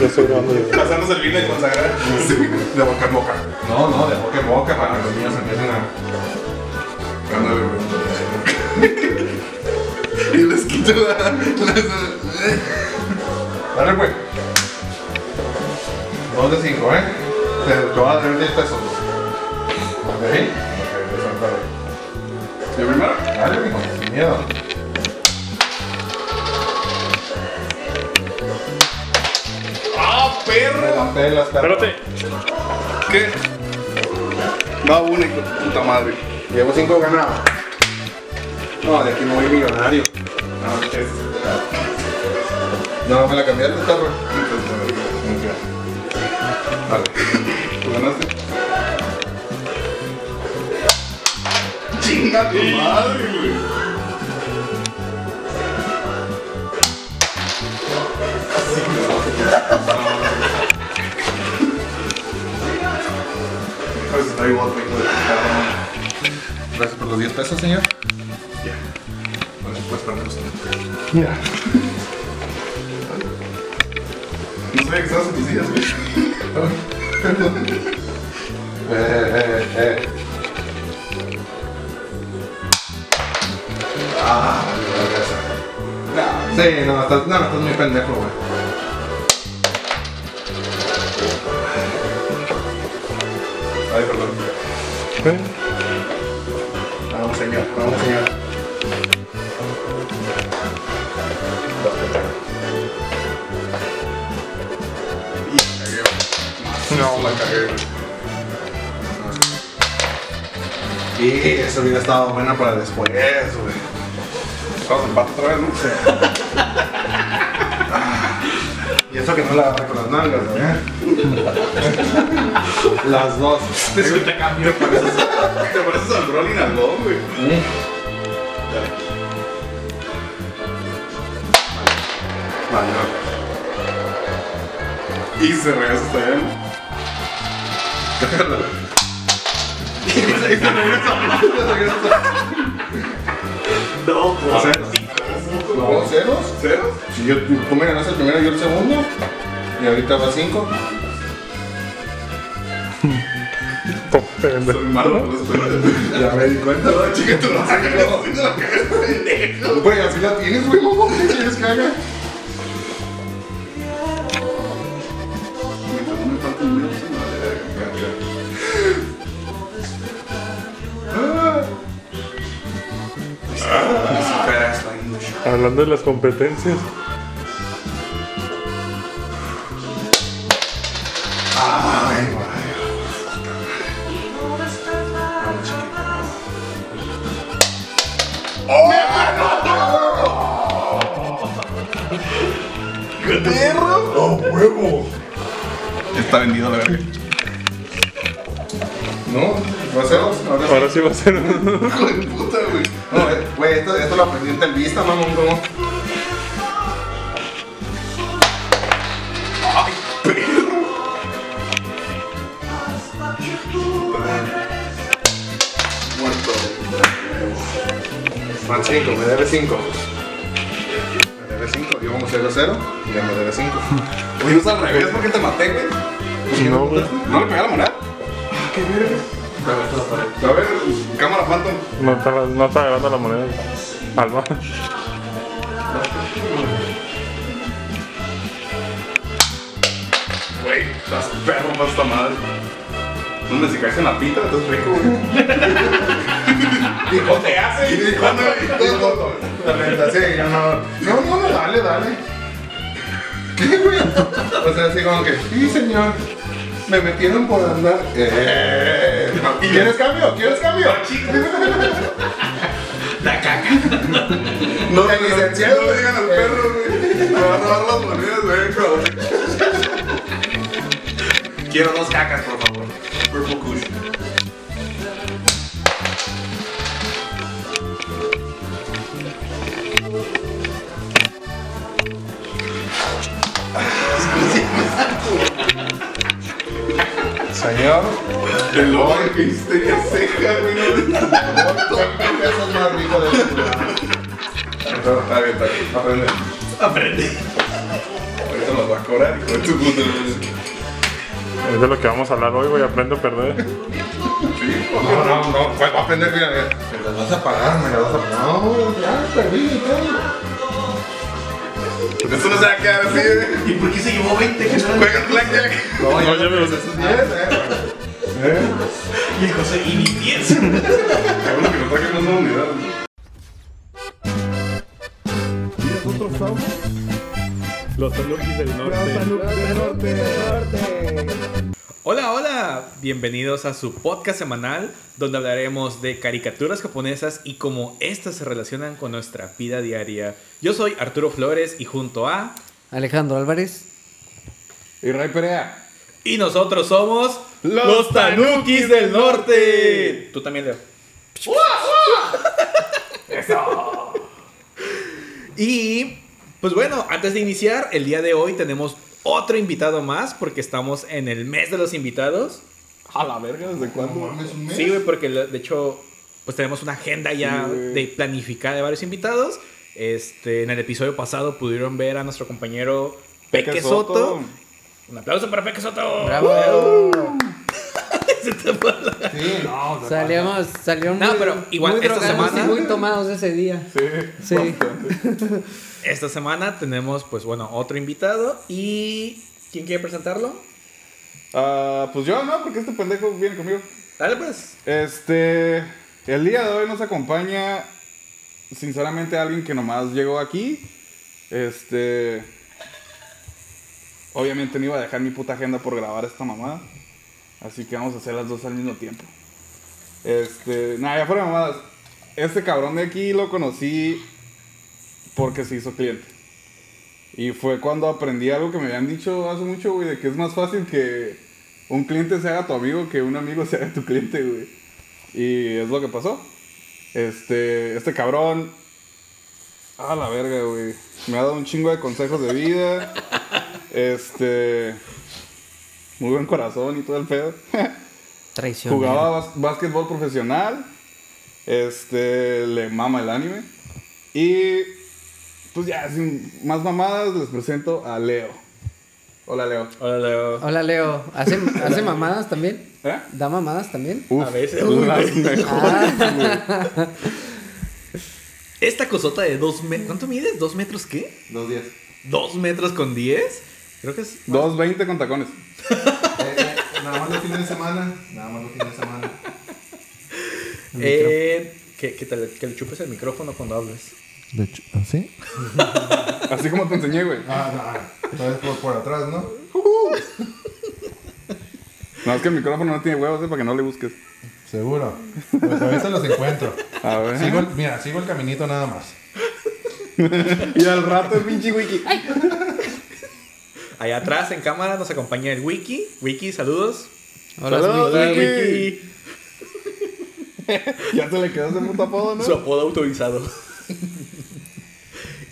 Ya estoy grabando. yo. Pasándose el vino y consagrar. Sí, de boca en boca. No, no, de boca en boca para que los niños empiecen a. Ándale, güey. Y les quito la. Dale, güey. Dos de cinco, ¿eh? Te, te voy a dar 10 pesos. ¿Ok? Ok, ¿Yo primero? Dale, mijo, sin miedo. ¡Ah, Me perro! la pelas, perro. Espérate. ¿Qué? Va uno y con puta madre. Llevo cinco ganados. No, de aquí no voy millonario. Ah, es. No, me la cambiaste, perro. Vale. ¿Tú ganaste? ¡Chinga tu madre, güey! Pues está igual, hijo de. Gracias por los 10 pesos, señor. Ya. Bueno. Mira. No sabía que estabas en tus días, güey. Perdón. Eh, eh, eh. Ah, no, sí, no, estás, no, estás muy pendejo, güey. ¿Eh? Vamos, señor. Vamos, señor. No, la cagué. Y eso hubiera estado buena para después, güey. Estamos en empate otra vez, ¿no? Y eso que no la agarré con las nalgas, güey. Las dos. Te escucha cambio. Te pareces, te pareces al Nalgón, güey. Vale, Y se regresa hasta allá, ¿no? No, pues. no. ¿No? ¿Ceros? ¿Ceros? Si yo, tú me ganaste el primero y yo el segundo. Y ahorita va cinco. Pendejo. Soy malo con los pelos. Ya me di cuenta. No, chica, tú no sacas la de la cabeza, pendejo. Güey, así la tienes, güey, mamá. ¿Qué quieres que haga? Ah. Hablando de las competencias. Ay, ¡Qué perro! ¡Oh, huevo! Está vendido la verga. ¿No? ¿Va a? Ahora sí. Ahora sí va a ser. Hijo de puta, güey. No, eh, güey, esto, esto lo aprendí en Telvista, mamón, ¿cómo? 5, me debe 5. Me debe 5, yo como 0 0 y ya me debe 5. Oye, es al revés, porque te maté, güey? No, güey. ¿No le pegué la moneda? Ah, qué. A ver, cámara Phantom. No está, no agarrando la moneda. Alma. Güey, las perro para esta madre. No si caes en la pita, entonces rico, güey. Dijo, te hace? Y dijo, La neta, sí, yo no. No, no, no, dale, dale. ¿Qué, güey? O sea, así como que, sí, señor. Me metieron por andar. Eh, ¿Quieres cambio? ¿Quieres cambio? No, El licenciado, No le digan al eh. perro, güey. Me va a robar las monedas, güey. Quiero dos cacas, por favor. Purple Kush. Señor, El lobo que hiciste ya ceja, güey. eso es más rico de Está bien, está bien. Aprende. Aprende. Ahorita los va a cobrar, hijo de tu puta madre. Es de lo que vamos a hablar hoy, güey. Aprende a perder. No, no, no, pues va a aprender, mira, mira. Me las vas a pagar, me las vas a pagar. No, ya, perdí, todo. Esto no se va a quedar así. ¿Y por qué se llevó 20? Que no Juega Blackjack. No, No, yo me los- Eso es bien, eh. ¿Eh? Y el José, y ni que nos traje más unidad. Los Tanukis del norte. Hola, hola, bienvenidos a su podcast semanal donde hablaremos de caricaturas japonesas y cómo estas se relacionan con nuestra vida diaria. Yo soy Arturo Flores y junto a... Alejandro Álvarez. Y Ray Perea. Y nosotros somos Los los, Tanukis del Norte. Tú también, Leo. Eso. Y pues bueno, antes de iniciar, el día de hoy tenemos otro invitado más porque estamos en el mes de los invitados. A la verga, ¿desde cuándo? mames, un mes. Sí, güey, porque de hecho, pues tenemos una agenda ya Sí, de planificada de varios invitados. Este, en el episodio pasado pudieron ver a nuestro compañero Peque, Peque Soto. Soto. Un aplauso para Peque Soto. ¡Bravo! Se te fue la- Sí, no, Salíamos, salieron No, muy, pero igual muy esta drogados semana- y muy tomados ese día. Sí. Sí. Esta semana tenemos, pues bueno, otro invitado. ¿Y quién quiere presentarlo? Ah, pues yo no, porque este pendejo viene conmigo. Dale, pues. Este. El día de hoy nos acompaña, sinceramente, alguien que nomás llegó aquí. Este. Obviamente no iba a dejar mi puta agenda por grabar esta mamada. Así que vamos a hacer las dos al mismo tiempo. Este. Nada, ya fuera mamadas. Este cabrón de aquí lo conocí porque se hizo cliente. Y fue cuando aprendí algo que me habían dicho hace mucho, güey, de que es más fácil que un cliente se haga tu amigo que un amigo se haga tu cliente, güey. Y es lo que pasó. Este, este cabrón, a la verga, güey. Me ha dado un chingo de consejos de vida. Este, muy buen corazón y todo el pedo. Traición. Jugaba bas- básquetbol profesional. Este, le mama el anime. Y, pues ya, sin más mamadas, les presento a Leo. Hola, Leo. Hola, Leo. Hola, Leo. ¿Hace, ¿Hace mamadas también? ¿Eh? ¿Da mamadas también? Uf, A veces. las mejores, güey. Esta cosota de dos metros. ¿Cuánto mides? ¿Dos metros qué? Dos días. ¿Dos metros con diez? Creo que es. 2.20 con tacones. Eh, eh, nada más los fines de semana. Nada más los fines de semana. Eh, que, que, te le, que le chupes el micrófono cuando hables. De hecho, ¿sí? Así como te enseñé, güey. Ah, no. Entonces por, por atrás, ¿no? No, es que el micrófono no tiene huevos, eh, para que no le busques. Seguro. Pues a veces los encuentro. A ver. Sigo el- mira, sigo el caminito nada más. Y al rato el pinche wiki. Allá atrás en cámara nos acompaña el Wiki. Wiki, saludos. Hola, Saludos, Wiki. Wiki. Ya se le quedó ese puto apodo, ¿no? Su apodo autorizado.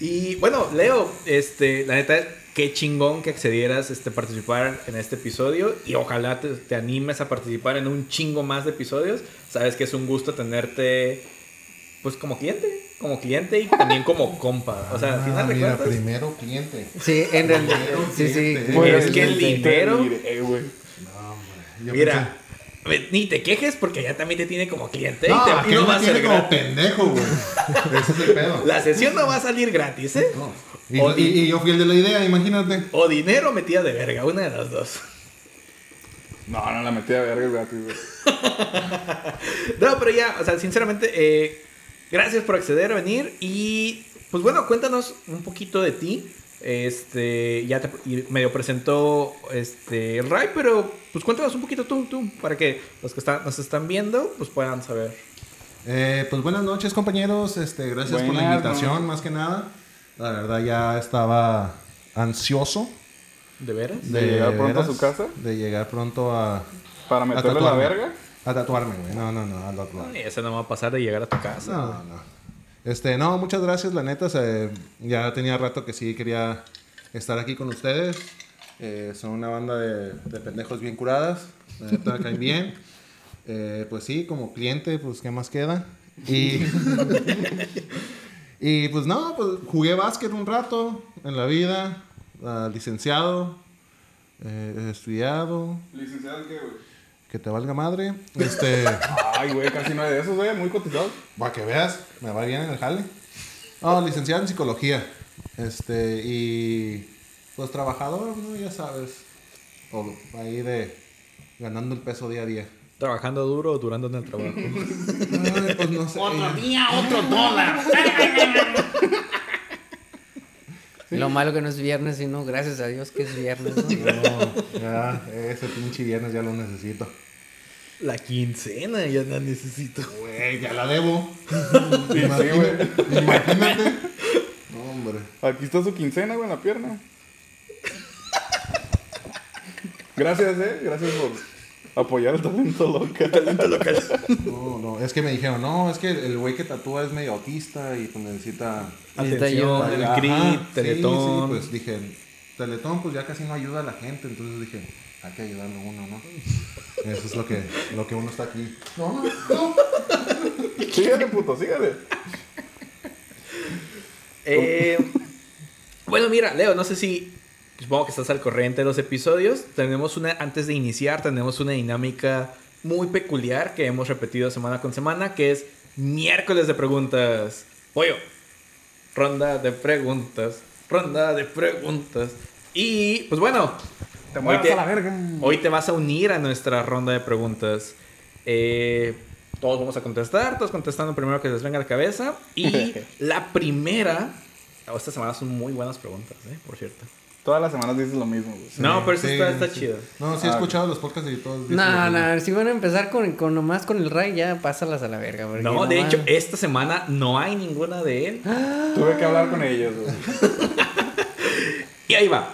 y bueno, Leo, este, la neta, qué chingón que accedieras este, a participar en este episodio y ojalá te, te animes a participar en un chingo más de episodios. Sabes que es un gusto tenerte, pues como cliente, como cliente y también como compa. O sea, al final Ah, de mira, cuentas, primero cliente. Sí, en realidad. Sí, sí. cliente. Pues, es que el dinero, Eh, güey. Mira, ni te quejes porque ya también te tiene como cliente pensé- y, te- No, que no va a ser como gratis. pendejo, güey. Ese es el pedo. La sesión no va a salir gratis, ¿eh? Y, O di- y- y yo fui el de la idea, imagínate. O dinero metida de verga, una de las dos. No, no la metí a verga el gratis, güey. No, pero ya, o sea, sinceramente, eh, gracias por acceder a venir y pues bueno, cuéntanos un poquito de ti. Este, ya te y medio presentó este Ray, pero pues cuéntanos un poquito tú, tú, para que los que están, nos están viendo pues puedan saber. Eh, pues buenas noches, compañeros. Este, gracias por la invitación, más que nada. La verdad, ya estaba ansioso ¿De veras? ¿De llegar pronto a su casa? De llegar pronto a. Para a meterle la tatuarme. verga. A tatuarme, güey. No, no, no, a tatuarme. Ay, eso no va a pasar de llegar a tu casa. No, no. Este, no, muchas gracias, la neta. se- ya tenía rato que sí quería estar aquí con ustedes. Eh, son una banda de, de pendejos bien curadas. La neta, caen bien. Eh, pues sí, como cliente, pues, ¿qué más queda? Y, y pues no, pues jugué básquet un rato en la vida. ah, licenciado, eh, estudiado, ¿Licenciado en qué, güey? Que te valga madre. Este, Ay, güey, casi no hay de esos, güey, muy cotizados. para que veas, me va bien en el jale. No, licenciado en psicología. Este, y pues trabajador, ¿no? Ya sabes. Todo, ahí de ganando el peso día a día. Trabajando duro o durando en el trabajo. Ay, pues no sé. día, otro dólar. Lo malo que no es viernes, sino gracias a Dios que es viernes. ¿no? No, ya, ese pinche viernes ya lo necesito. La quincena ya la necesito. Güey, ya la debo. Imagínate. imagínate. No, hombre. Aquí está su quincena, güey, en la pierna. Gracias, eh. Gracias por apoyar el talento local. No, no, es que me dijeron, no, es que el güey que tatúa es medio autista y pues necesita. Necesita Atención, el Ajá, grit, sí, teletón. Sí, pues dije, teletón pues ya casi no ayuda a la gente, entonces dije, hay que ayudarlo uno, ¿no? Eso es lo que, lo que uno está aquí. No, no, no. Sígale, puto, sígale. Eh, bueno, mira, Leo, no sé si. Supongo que estás al corriente de los episodios. Tenemos una. Antes de iniciar, tenemos una dinámica muy peculiar que hemos repetido semana con semana, que es miércoles de preguntas. Pollo. Ronda de preguntas. Ronda de preguntas. Y, pues bueno. Te hoy te- a la verga. Hoy te vas a unir a nuestra ronda de preguntas. Eh, todos vamos a contestar, todos contestando primero que les venga a la cabeza. Y la primera. oh, esta semana son muy buenas preguntas, ¿eh? por cierto. Todas las semanas dices lo mismo, güey. no, pero esta Sí, está, está sí. chida. No, sí he Ah. escuchado los podcasts y todos. dicen No, mismo. no, si van a empezar con, con nomás con el Ray, ya pásalas a la verga. porque No, de hecho, esta semana no hay ninguna de él. Tuve que hablar con ellos, güey. Y ahí va.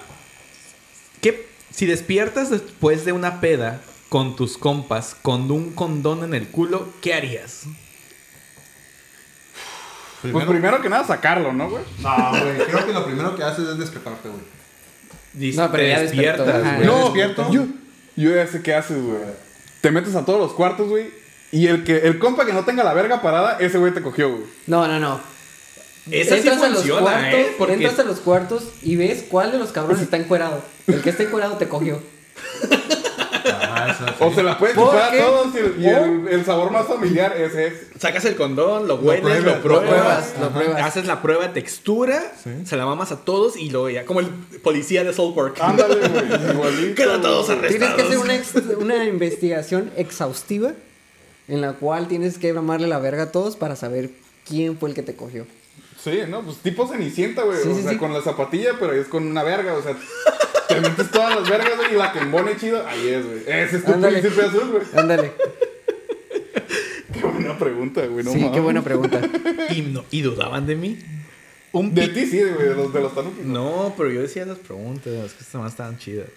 ¿Qué, si despiertas después de una peda con tus compas con un condón en el culo, ¿qué harías? Pues Primero, primero que nada sacarlo, ¿no, güey? no, güey, creo que lo primero que haces es despertarte, güey. Dice, No, pero te ya despiertas, güey. No, despierto. Yo, yo ya sé qué haces, güey. Te metes a todos los cuartos, güey. Y el que el compa que no tenga la verga parada, ese güey te cogió, güey. No, no, no. Esa sí entras a los funciona, cuartos, ¿eh? Porque entras a los cuartos y ves cuál de los cabrones está encuerado. El que está encuerado te cogió. Sí. O se la puedes ¿Por chupar a todos y, el, y el- el sabor más familiar ese es. sacas el condón, lo hueles, pruebas, lo lo pruebas, lo pruebas. haces la prueba de textura, Sí. se la mamas a todos y luego ya, como el policía de South Park. Ándale, güey. Igualito. Quedan todos arrestados. Tienes que hacer una, ex- una investigación exhaustiva en la cual tienes que mamarle la verga a todos para saber quién fue el que te cogió. Sí, no, pues tipo cenicienta, güey. Sí, o sí, sea, sí. con la zapatilla, pero es con una verga, o sea. Te metes todas las vergas, güey, y la que embone chido, ahí es, güey. Ese es tu Ándale. príncipe azul, güey. Ándale. Qué buena pregunta, güey. No sí, qué buena pregunta. Y, no- y dudaban de mí. Un De pi- ti sí, güey, de los, de los tanukis. No, pero yo decía las preguntas, que estas más estaban chidas.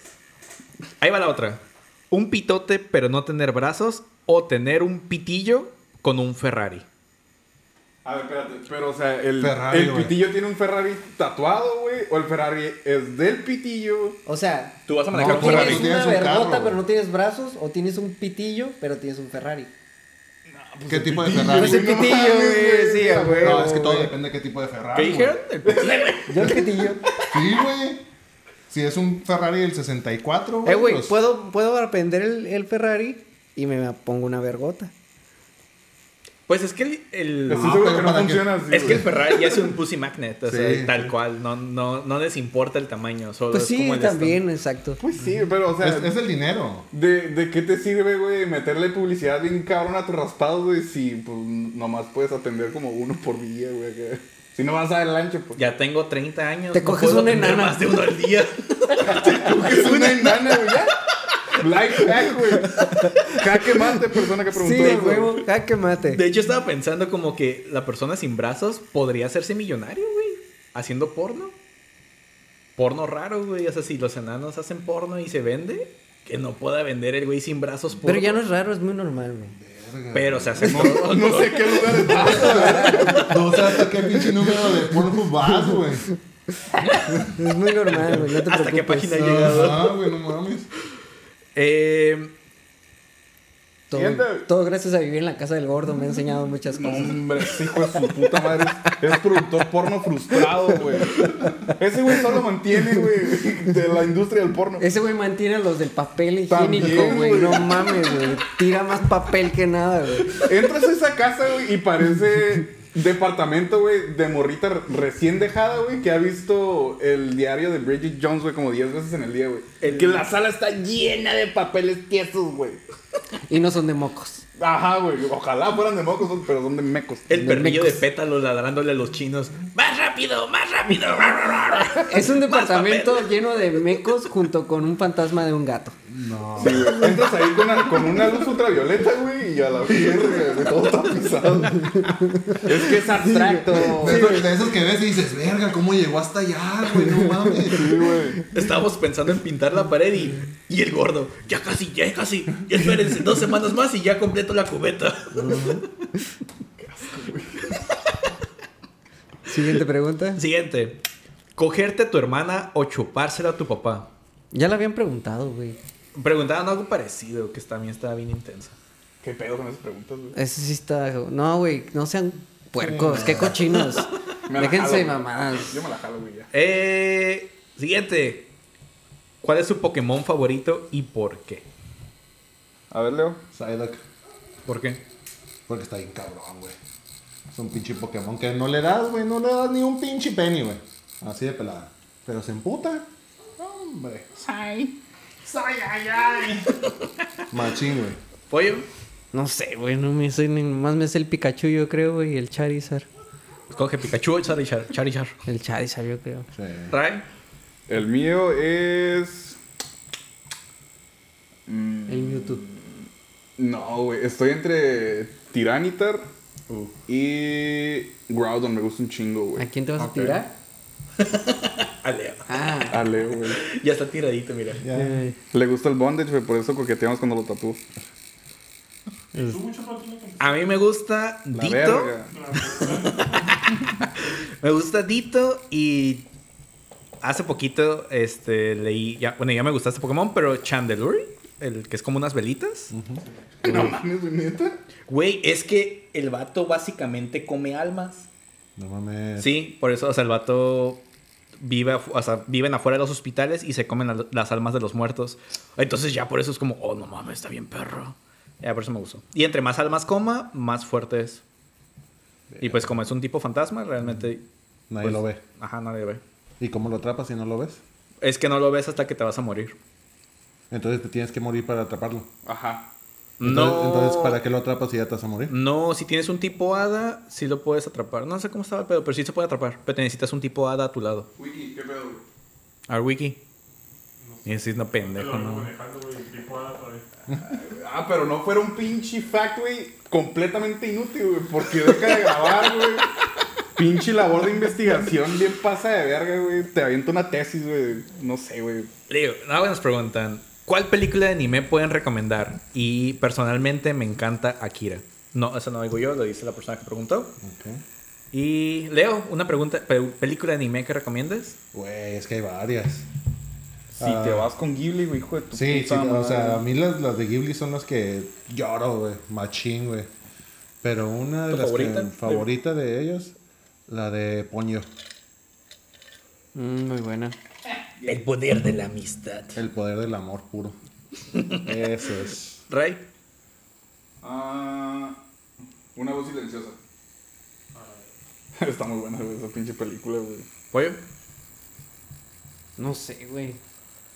Ahí va la otra. Un pitote pero no tener brazos o tener un pitillo con un Ferrari. A ver, espérate. Pero, o sea, el, Ferrari, el güey. pitillo tiene un Ferrari tatuado, güey. O el Ferrari es del pitillo. O sea, Tú vas a No, manejar o un Ferrari. tienes una tienes un vergota carro, pero no güey. tienes brazos, o tienes un pitillo pero tienes un Ferrari. ¿Qué tipo de pitillo, Ferrari? Pues el no pitillo, güey, sí, a huevo. No, es que todo depende de qué tipo de Ferrari. ¿Qué güey. dijeron? Yo el pitillo. Sí, güey. Si es un Ferrari del 64, Eh, güey, pues, puedo, puedo aprender el, el Ferrari y me pongo una vergota. Pues es que el, el- Estoy Ah, seguro que no funciona así. es que el. Ferrari ya es un pussy magnet, o sea, tal cual, no, no, no les importa el tamaño, solo Pues es sí, como el también, exacto. Pues sí, pero, o sea. es, es el dinero. ¿De, ¿De qué te sirve, güey, meterle publicidad bien cabrón a tus raspados, güey? Si pues, nomás puedes atender como uno por día, güey. Si no vas a dar el ancho, pues. Ya tengo 30 años. Te coges puedo una enana. más de uno al día. Es una enana, güey, ya. Life hack, güey. Jaque mate, persona que preguntó Sí, huevo, jaque mate. De hecho, estaba pensando como que la persona sin brazos podría hacerse millonario, güey. Haciendo porno. Porno raro, güey. O sea, si los enanos hacen porno y se vende, que no pueda vender el güey sin brazos porno. Pero ya no es raro, es muy normal, güey. Pero se hace No, no sé qué lugar es. No sé hasta qué pinche número de Pornhub vas, güey. Es muy normal, güey, no te ¿Hasta qué preocupes. página ha llegado? Ah, güey, no mames. Eh, Todo, todo gracias a vivir en la casa del gordo me ha enseñado muchas cosas. Hombre, ese hijo de su puta madre es, es productor porno frustrado, güey. Ese güey solo mantiene, güey, de la industria del porno. Ese güey mantiene a los del papel higiénico, güey. No mames, güey. Tira más papel que nada, güey. Entras a esa casa, güey, y parece departamento, güey, de morrita re- recién dejada, güey, que ha visto el diario de Bridget Jones, güey, como 10 veces en el día, güey. Que la sala está llena de papeles tiesos, güey. Y no son de mocos. Ajaj, güey. Ojalá fueran de mocos, pero son de mecos. El De perrillo de mecos. pétalos ladrándole a los chinos. ¡Más rápido! ¡Más rápido! Es un departamento lleno de mecos junto con un fantasma de un gato. No. Sí, güey. Entras ahí con una, con una luz ultravioleta, güey, y a la verga, güey, todo tapizado. Es que es abstracto. De, esos, de esos que ves y dices, verga, ¿cómo llegó hasta allá, güey? No mames. Sí, güey. Estábamos pensando en pintar la pared y, y el gordo. Ya casi, ya casi. Ya espérense dos semanas más y ya completo la cubeta. Siguiente pregunta. Siguiente. Cogerte a tu hermana o chupársela a tu papá. Ya la habían preguntado, güey. Preguntaban algo parecido, que también estaba bien intensa. ¿Qué pedo con esas preguntas, güey? Ese sí está. No, güey. No sean puercos. Qué cochinos. Me la Déjense jalo, mamadas. Yo me la jalo, güey, ya. Eh, siguiente. ¿Cuál es su Pokémon favorito y por qué? A ver, Leo. Psyduck, ¿Por qué? porque está bien cabrón, güey. Es un pinche Pokémon que no le das, güey, no le das ni un pinche penny, güey. Así de pelada. Pero se emputa. Hombre. Sai. Sai, ay, ay. Machín, güey. ¿Pollo? No sé, güey. No me sé. Ni más me sé el Pikachu, yo creo, güey. Y el Charizard. Coge Pikachu o Charizard. Charizard. El Charizard, yo creo. Sí. Ray. El mío es. Mm, El Mewtwo. No, güey. Estoy entre Tiranitar y Groudon. Me gusta un chingo, ¿A güey. quién te vas a tirar? A Leo. Ah. A Leo, güey. Ya está tiradito, mira. Ya. Le gusta el bondage, güey. Por eso coqueteamos cuando lo tapó. A mí me gusta La Dito. verga. Me gusta Dito y hace poquito este leí, ya, bueno, ya me gusta este Pokémon, pero Chandelure, el que es como unas velitas. No mames, güey, neta. Güey, es que el vato básicamente come almas. No mames. Sí, por eso, o sea, el vato vive, o sea, viven afuera de los hospitales y se comen la- las almas de los muertos. Entonces ya por eso es como, oh, no mames, está bien perro. Ya por eso me gustó. Y entre más almas coma, más fuerte es. Y pues como es un tipo fantasma, realmente... Nadie pues, lo ve. Ajá, nadie lo ve. ¿Y cómo lo atrapas si no lo ves? Es que no lo ves hasta que te vas a morir. Entonces te tienes que morir para atraparlo. Ajá. Entonces, no. entonces, ¿para qué lo atrapas si ya te vas a morir? No, si tienes un tipo hada, sí lo puedes atrapar. No sé cómo estaba el pedo, pero sí se puede atrapar. Pero te necesitas un tipo hada a tu lado. Wiki, ¿qué pedo, güey? A ver, Wiki. Y así es no Te pendejo, ¿no? manejando, güey. Tipo. Ah, pero no fuera un pinche fact, güey, completamente inútil, güey, porque deja de grabar, güey. Pinche labor de investigación bien pasa de verga, güey. Te aviento una tesis, güey. No sé, güey. Digo, nada nos preguntan, ¿cuál película de anime pueden recomendar? Y personalmente me encanta Akira. No, eso no digo yo, lo dice la persona que preguntó. Y Leo, una pregunta, pe- ¿película de anime que recomiendes? Güey, es que hay varias. Si Ah. te vas con Ghibli, güey, hijo de tu Sí, sí, puta o sea, a madre. mí las, las de Ghibli son las que lloro, güey, machín, güey. Pero una de ¿Tu las favorita? que favorita de ellos, la de Poño, Mm, muy buena. El poder de la amistad. el poder del amor puro. Eso es. Ray, Ah, una voz silenciosa. Está muy buena, güey, esa pinche película, güey. pollo. No sé, güey.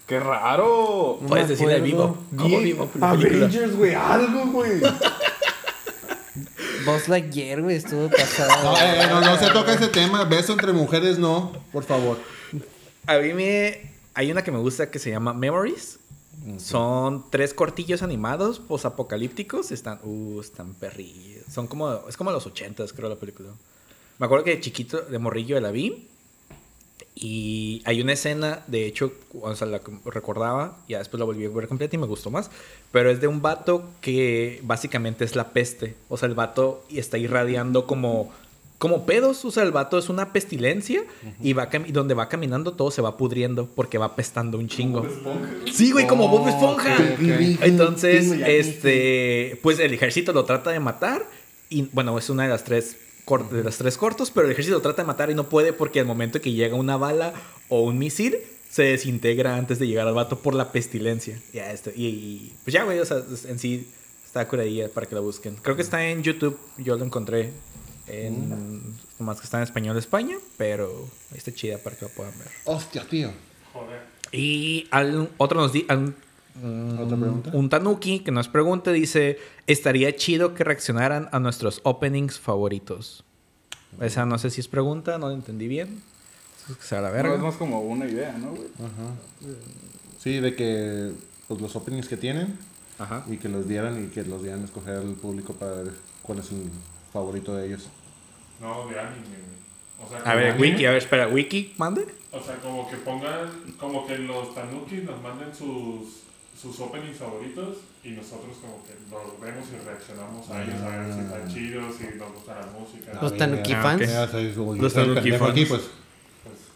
¡Qué raro! No Puedes decirle vivo. ¿Cómo vivo? Avengers, güey, algo, güey. Buzz Lightyear, güey, estuvo No, pasado. eh, no, no se toca ese tema. Beso entre mujeres, no, por favor. A mí me... Hay una que me gusta que se llama Memories. Son tres cortillos animados posapocalípticos. Están... Uh, están perrillos. Son como... Es como los ochentas, creo, la película. Me acuerdo que de chiquito, de morrillo, la vi. Y hay una escena, de hecho, o sea, la recordaba, ya después la volví a ver completa y me gustó más. Pero es de un vato que básicamente es la peste. O sea, el vato está irradiando como como pedos usa el vato, es una pestilencia y va y donde va caminando todo se va pudriendo porque va apestando un chingo. Sí, güey, como Bob Esponja. Entonces, este, pues el ejército lo trata de matar y bueno, es una de las tres de las tres cortos, pero el ejército lo trata de matar y no puede porque al momento que llega una bala o un misil se desintegra antes de llegar al vato por la pestilencia. Ya este, y, y, pues ya, güey, o sea, en sí está curadilla para que la busquen. Creo que está en YouTube, yo lo encontré en más que está en español de España, pero está chida para que lo puedan ver. Hostia, tío. Joder. Y al- otro nos di al- ¿Otra pregunta? un tanuki que nos pregunta dice, estaría chido que reaccionaran a nuestros openings favoritos. Esa no sé si es pregunta, no la entendí bien. Es que sea la No, verga. es más como una idea, ¿no, güey? Sí, de que pues, los openings que tienen Ajá. y que los dieran y que los dieran a escoger al público para ver cuál es el favorito de ellos. No, de anime. O sea, A ver, anime, Wiki, a ver, espera, Wiki, mande. O sea, como que pongan, como que los tanuki nos manden sus, sus openings favoritos y nosotros como que los vemos y reaccionamos a ellos a ver si están chidos, si nos gusta la música. Los Tanuki Ah, fans. Ya sabes, como yo Los Tanuki fans. aquí, pues.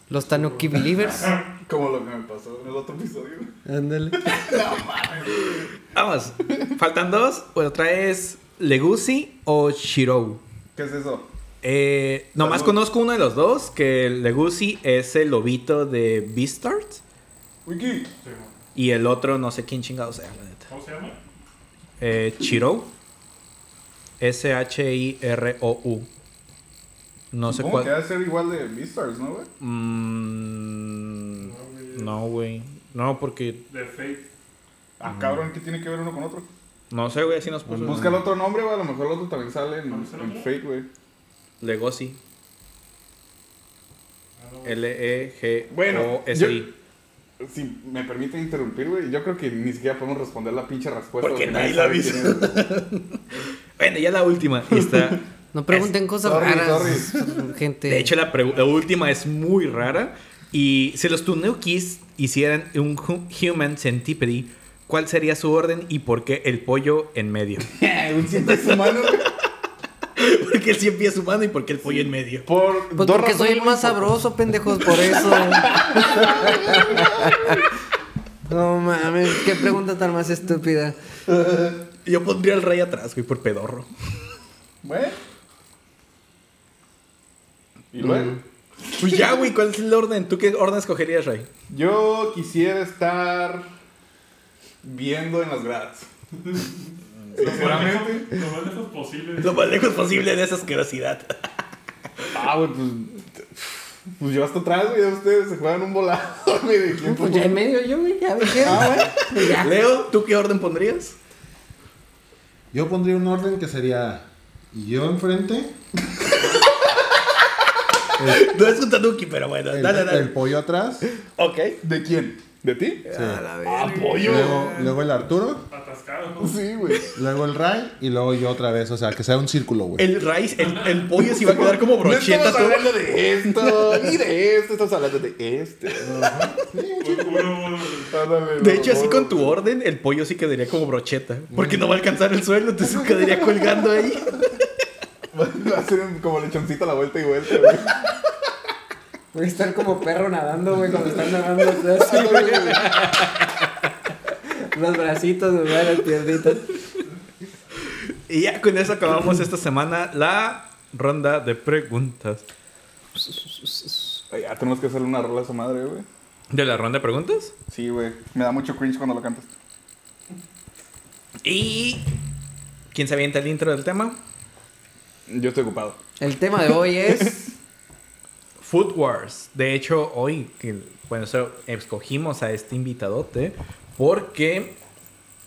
Los Tanuki Believers. Como lo que me pasó en el otro episodio. Ándale. Vamos. Faltan dos. Otra es Legusi o Shirou. ¿Qué es eso? Eh, nomás Salud. conozco uno de los dos, que el Legusi es el lobito de Beastars. Wiki. Sí, Y el otro no sé quién chingado sea, la neta. ¿Cómo se llama? Eh, Chirou. S-H-I-R-O-U. No sé cuál. que debe ser igual de Beastars, ¿no, güey? Mm, no, güey. No, porque. De Fate. Ah, cabrón, ¿qué tiene que ver uno con otro? No sé, güey, así nos puso. Busca el otro nombre, güey. A lo mejor el otro también sale en, ¿Cuál es el en? Fate, güey. Legosi. Ah. E L-E-G-O-S-I. Bueno, Si me permite interrumpir, güey, yo creo que ni siquiera podemos responder la pinche respuesta. Porque nadie la es. Bueno, ya la última. Está. No pregunten cosas Sorry, raras, gente. De hecho, la, la última es muy rara. Y si los Tunukis hicieran un hu- Human Centipede, ¿cuál sería su orden y por qué el pollo en medio? Un cien pies humano, güey. ¿Por qué el 100 pies humano y por qué el pollo en medio? Por Pues porque soy el más sabroso, pendejos, por eso. No mames, qué pregunta tan más estúpida. Yo pondría el rey atrás, güey, por pedorro. Bueno. Y luego, Pues ya, güey, ¿cuál es el orden? ¿Tú qué orden escogerías, Rey? yo quisiera estar viendo en las gradas. Lo más lejos posible. Lo más lejos posible de esa asquerosidad. Ah, güey, pues. Pues yo hasta atrás, güey, ya ustedes se juegan un volador, güey, quién Pues ya en medio yo, güey, ya me quedo. Ah, bueno. Pues ya. Leo, ¿tú qué orden pondrías? Yo pondría un orden que sería yo enfrente, No es un tanuki, pero bueno, el, dale, dale. el pollo atrás, Ok. ¿De quién? ¿De ti? A la verga. luego, luego el Arturo, Atascado. ¿no? Sí, güey. luego el Ray y luego yo otra vez. O sea, que sea un círculo, güey. El raíz, el, el pollo sí va a quedar como No brocheta. estamos todo. hablando de esto, ni de esto, estamos hablando de este. De hecho, no, así no, con tu orden, el pollo sí quedaría como brocheta. Porque no va a alcanzar el suelo, entonces quedaría colgando ahí. Va a ser como lechoncito a la vuelta y vuelta, güey. Voy a estar como perro nadando, güey, cuando están nadando. Así. Los bracitos, güey, las piernitas. Y ya con eso acabamos esta semana la ronda de preguntas. Ya tenemos que hacerle una rola a esa madre, güey. ¿De la ronda de preguntas? Sí, güey. Me da mucho cringe cuando lo cantas. Y. ¿Quién se avienta el intro del tema? Yo estoy ocupado. El tema de hoy es. Food Wars. De hecho, hoy, bueno, eso, escogimos a este invitadote porque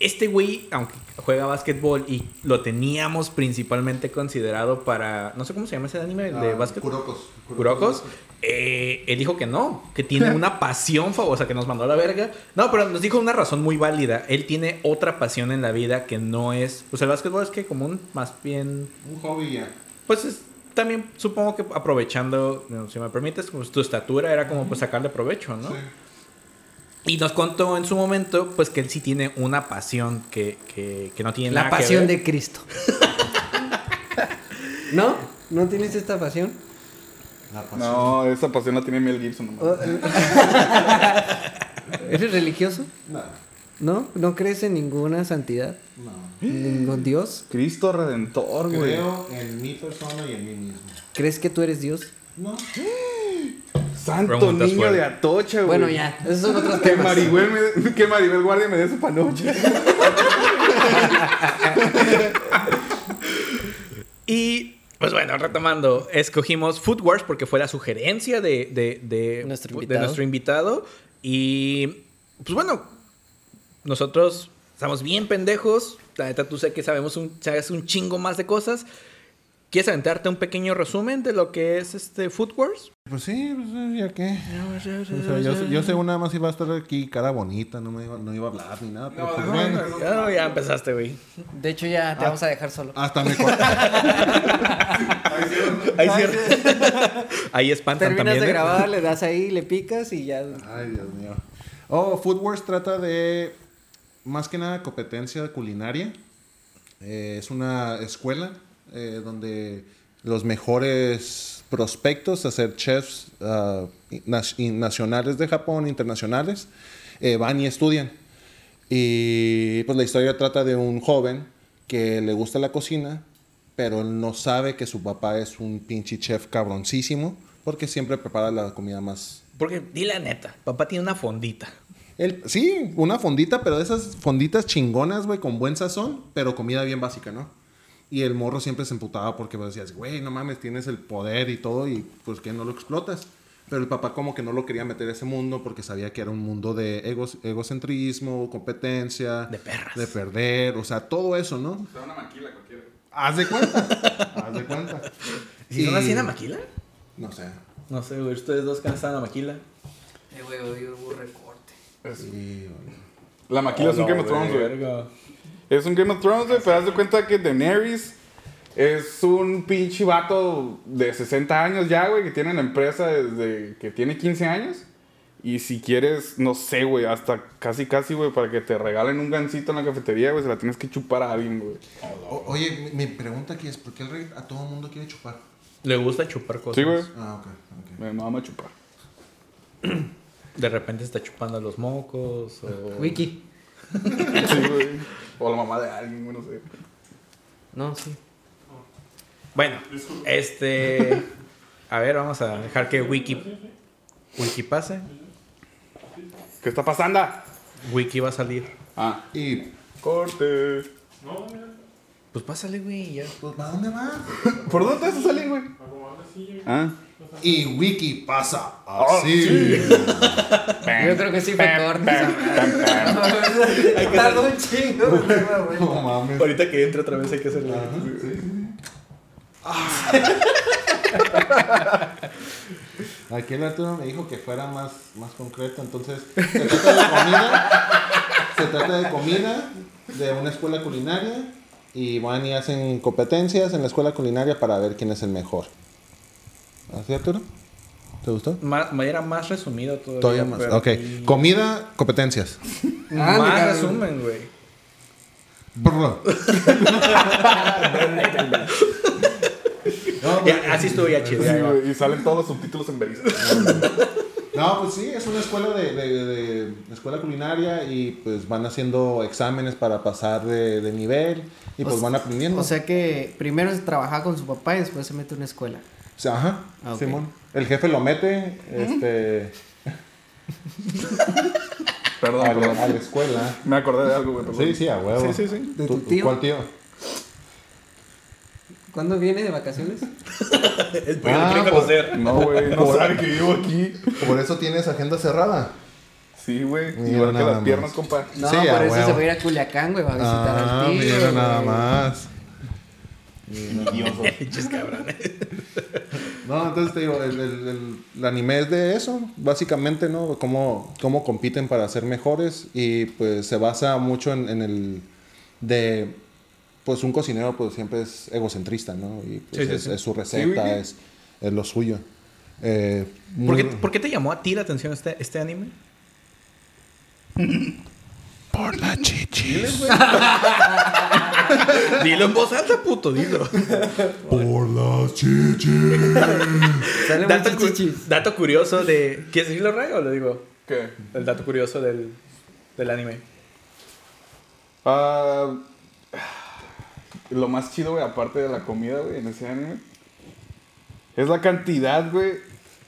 este güey, aunque juega básquetbol y lo teníamos principalmente considerado para. No sé cómo se llama ese anime de Ah, básquetbol. Kurokos. Kurokos. Eh, él dijo que no, que tiene una pasión famosa que nos mandó a la verga. No, pero nos dijo una razón muy válida. Él tiene otra pasión en la vida que no es. Pues el básquetbol es que común, más bien. Un hobby ya. Pues es- también supongo que aprovechando, si me permites, pues, tu estatura era como pues sacarle provecho, ¿no? Sí. Y nos contó en su momento, pues que él sí tiene una pasión que, que, que no tiene La nada que pasión ver. de Cristo. ¿No? ¿No tienes esta pasión? La pasión. No, esa pasión la tiene Mel Gibson. nomás. O- ¿Eres religioso? No, ¿No? ¿No crees en ninguna santidad? no. ¿Ningún Dios? Cristo Redentor, güey. Creo en mi persona y en mí mismo. ¿Crees que tú eres Dios? No. Santo Preguntas niño fuera. de Atocha, güey. Bueno, ya, esos son otros Que temas. Maribel, me, que Maribel Guardia me dé su panocha. Y pues bueno, retomando, escogimos Food Wars porque fue la sugerencia de, de, de- Nuestro de invitado. nuestro invitado. Y pues bueno, nosotros estamos bien pendejos. La neta, tú sé que sabemos un, sabes un chingo más de cosas. ¿Quieres aventarte un pequeño resumen de lo que es este Food Wars? Pues sí, pues eh, ya qué. O sea, yo, sé- yo sé una más iba a estar aquí cara bonita, no me iba, no iba a hablar ni nada. Pero pues bueno. Ya, ya empezaste, güey. De hecho, ya te vamos a dejar solo. Hasta me Ahí. Ahí espantan Terminas también. de ¿eh? grabar, le das ahí, le picas y ya. Ay, Dios mío. Oh, Food Wars trata de más que nada competencia culinaria. Eh, es una escuela eh, donde los mejores prospectos a ser chefs y nacionales de Japón, internacionales, eh, van y estudian. Y pues la historia trata de un joven que le gusta la cocina, pero él no sabe que su papá es un pinche chef cabroncísimo, porque siempre prepara la comida más Porque, di la neta, papá tiene una fondita. El, sí, una fondita, pero de esas fonditas chingonas, güey, con buen sazón, pero comida bien básica, ¿no? Y el morro siempre se emputaba porque pues, decías, güey, no mames, tienes el poder y todo, y pues que no lo explotas. Pero el papá como que no lo quería meter a ese mundo porque sabía que era un mundo de egos- egocentrismo, competencia. De perras. De perder, o sea, todo eso, ¿no? una maquila cualquiera. Haz de cuenta. haz de cuenta. ¿Si son Y- así en la maquila? No sé. No sé, güey. Ustedes dos que han estado en la maquila. Eh, güey, odio hubo Sí. La maquila es un Game of Thrones, güey. Es un Game of Thrones, güey, pero haz de cuenta que Daenerys es un pinche vato de 60 años ya, güey, que tiene la empresa desde que tiene 15 años. Y si quieres, no sé, güey, hasta casi, casi, güey, para que te regalen un gancito en la cafetería, güey, se la tienes que chupar a alguien, güey. Oye, mi, mi pregunta aquí es, ¿por qué el rey a todo el mundo quiere chupar? Le gusta chupar cosas. Sí, güey. Ah, ok, ok. Me mama chupar. De repente está chupando los mocos o... Wiki. Sí, güey. O la mamá de alguien, güey, no sé. No, sí. Bueno, este... A ver, vamos a dejar que Wiki... Wiki pase. ¿Qué está pasando? Wiki va a salir. Ah, Y, corte. No, mira, Pues pásale, güey, ya. pues, ¿para dónde va? ¿Por dónde te vas a salir, güey? Ah. Y Wiki pasa Oh, así. Yo creo que sí fue corte. Tardó un chingo. No mames. Ahorita que entre otra vez hay que hacerlo. Aquí el Arturo me dijo que fuera más, más concreto, entonces se trata de comida, se trata de comida de una escuela culinaria y van y hacen competencias en la escuela culinaria para ver quién es el mejor. ¿Así Arturo? ¿Te gustó? Más, era más resumido todavía. Todavía más. pero Ok, comida, competencias. Ah, más mira, resumen, güey. No, pues, así estuvo ya chido. Sí, y salen todos los subtítulos en verismo. No, pues sí, es una escuela de, de- de- escuela culinaria y pues van haciendo exámenes para pasar de, de nivel y pues O- van aprendiendo. O sea que primero se trabaja con su papá y después se mete a una escuela. O sea, ajá, Ah. Simón. El jefe lo mete este, Perdón, a, la, perdón. a la escuela. Me acordé de algo, güey. perdón. Sí, sí, a huevo. Sí, sí, sí. ¿De ¿Tú- tu tío? ¿Cuál tío? ¿Cuándo viene de vacaciones? El Ah, conocer. No, güey, no sabe que vivo aquí. Por eso tienes agenda cerrada. Sí, güey. Igual que las más. piernas, compa. No, Sí, por eso huevo. se va a ir a Culiacán, güey, va a visitar Ah, al tío. mira nada más. No, entonces te digo, el, el- el- el anime es de eso, básicamente, ¿no? Cómo, cómo compiten para ser mejores y pues se basa mucho en, en el de, pues un cocinero pues siempre es egocentrista, ¿no? Y pues, Sí, sí, es, sí. es su receta, es, es lo suyo. Eh, ¿Por qué, por qué te llamó a ti la atención este, este anime? Por la chichis. Dilo en voz alta, puto, dilo. Por las chichis. Sale Dato, cu- chichis. dato curioso de. ¿Quieres decirlo, Ray, o lo digo? ¿Qué? El dato curioso del, del anime. Ah, lo más chido, güey, aparte de la comida, güey, en ese anime, es la cantidad, güey,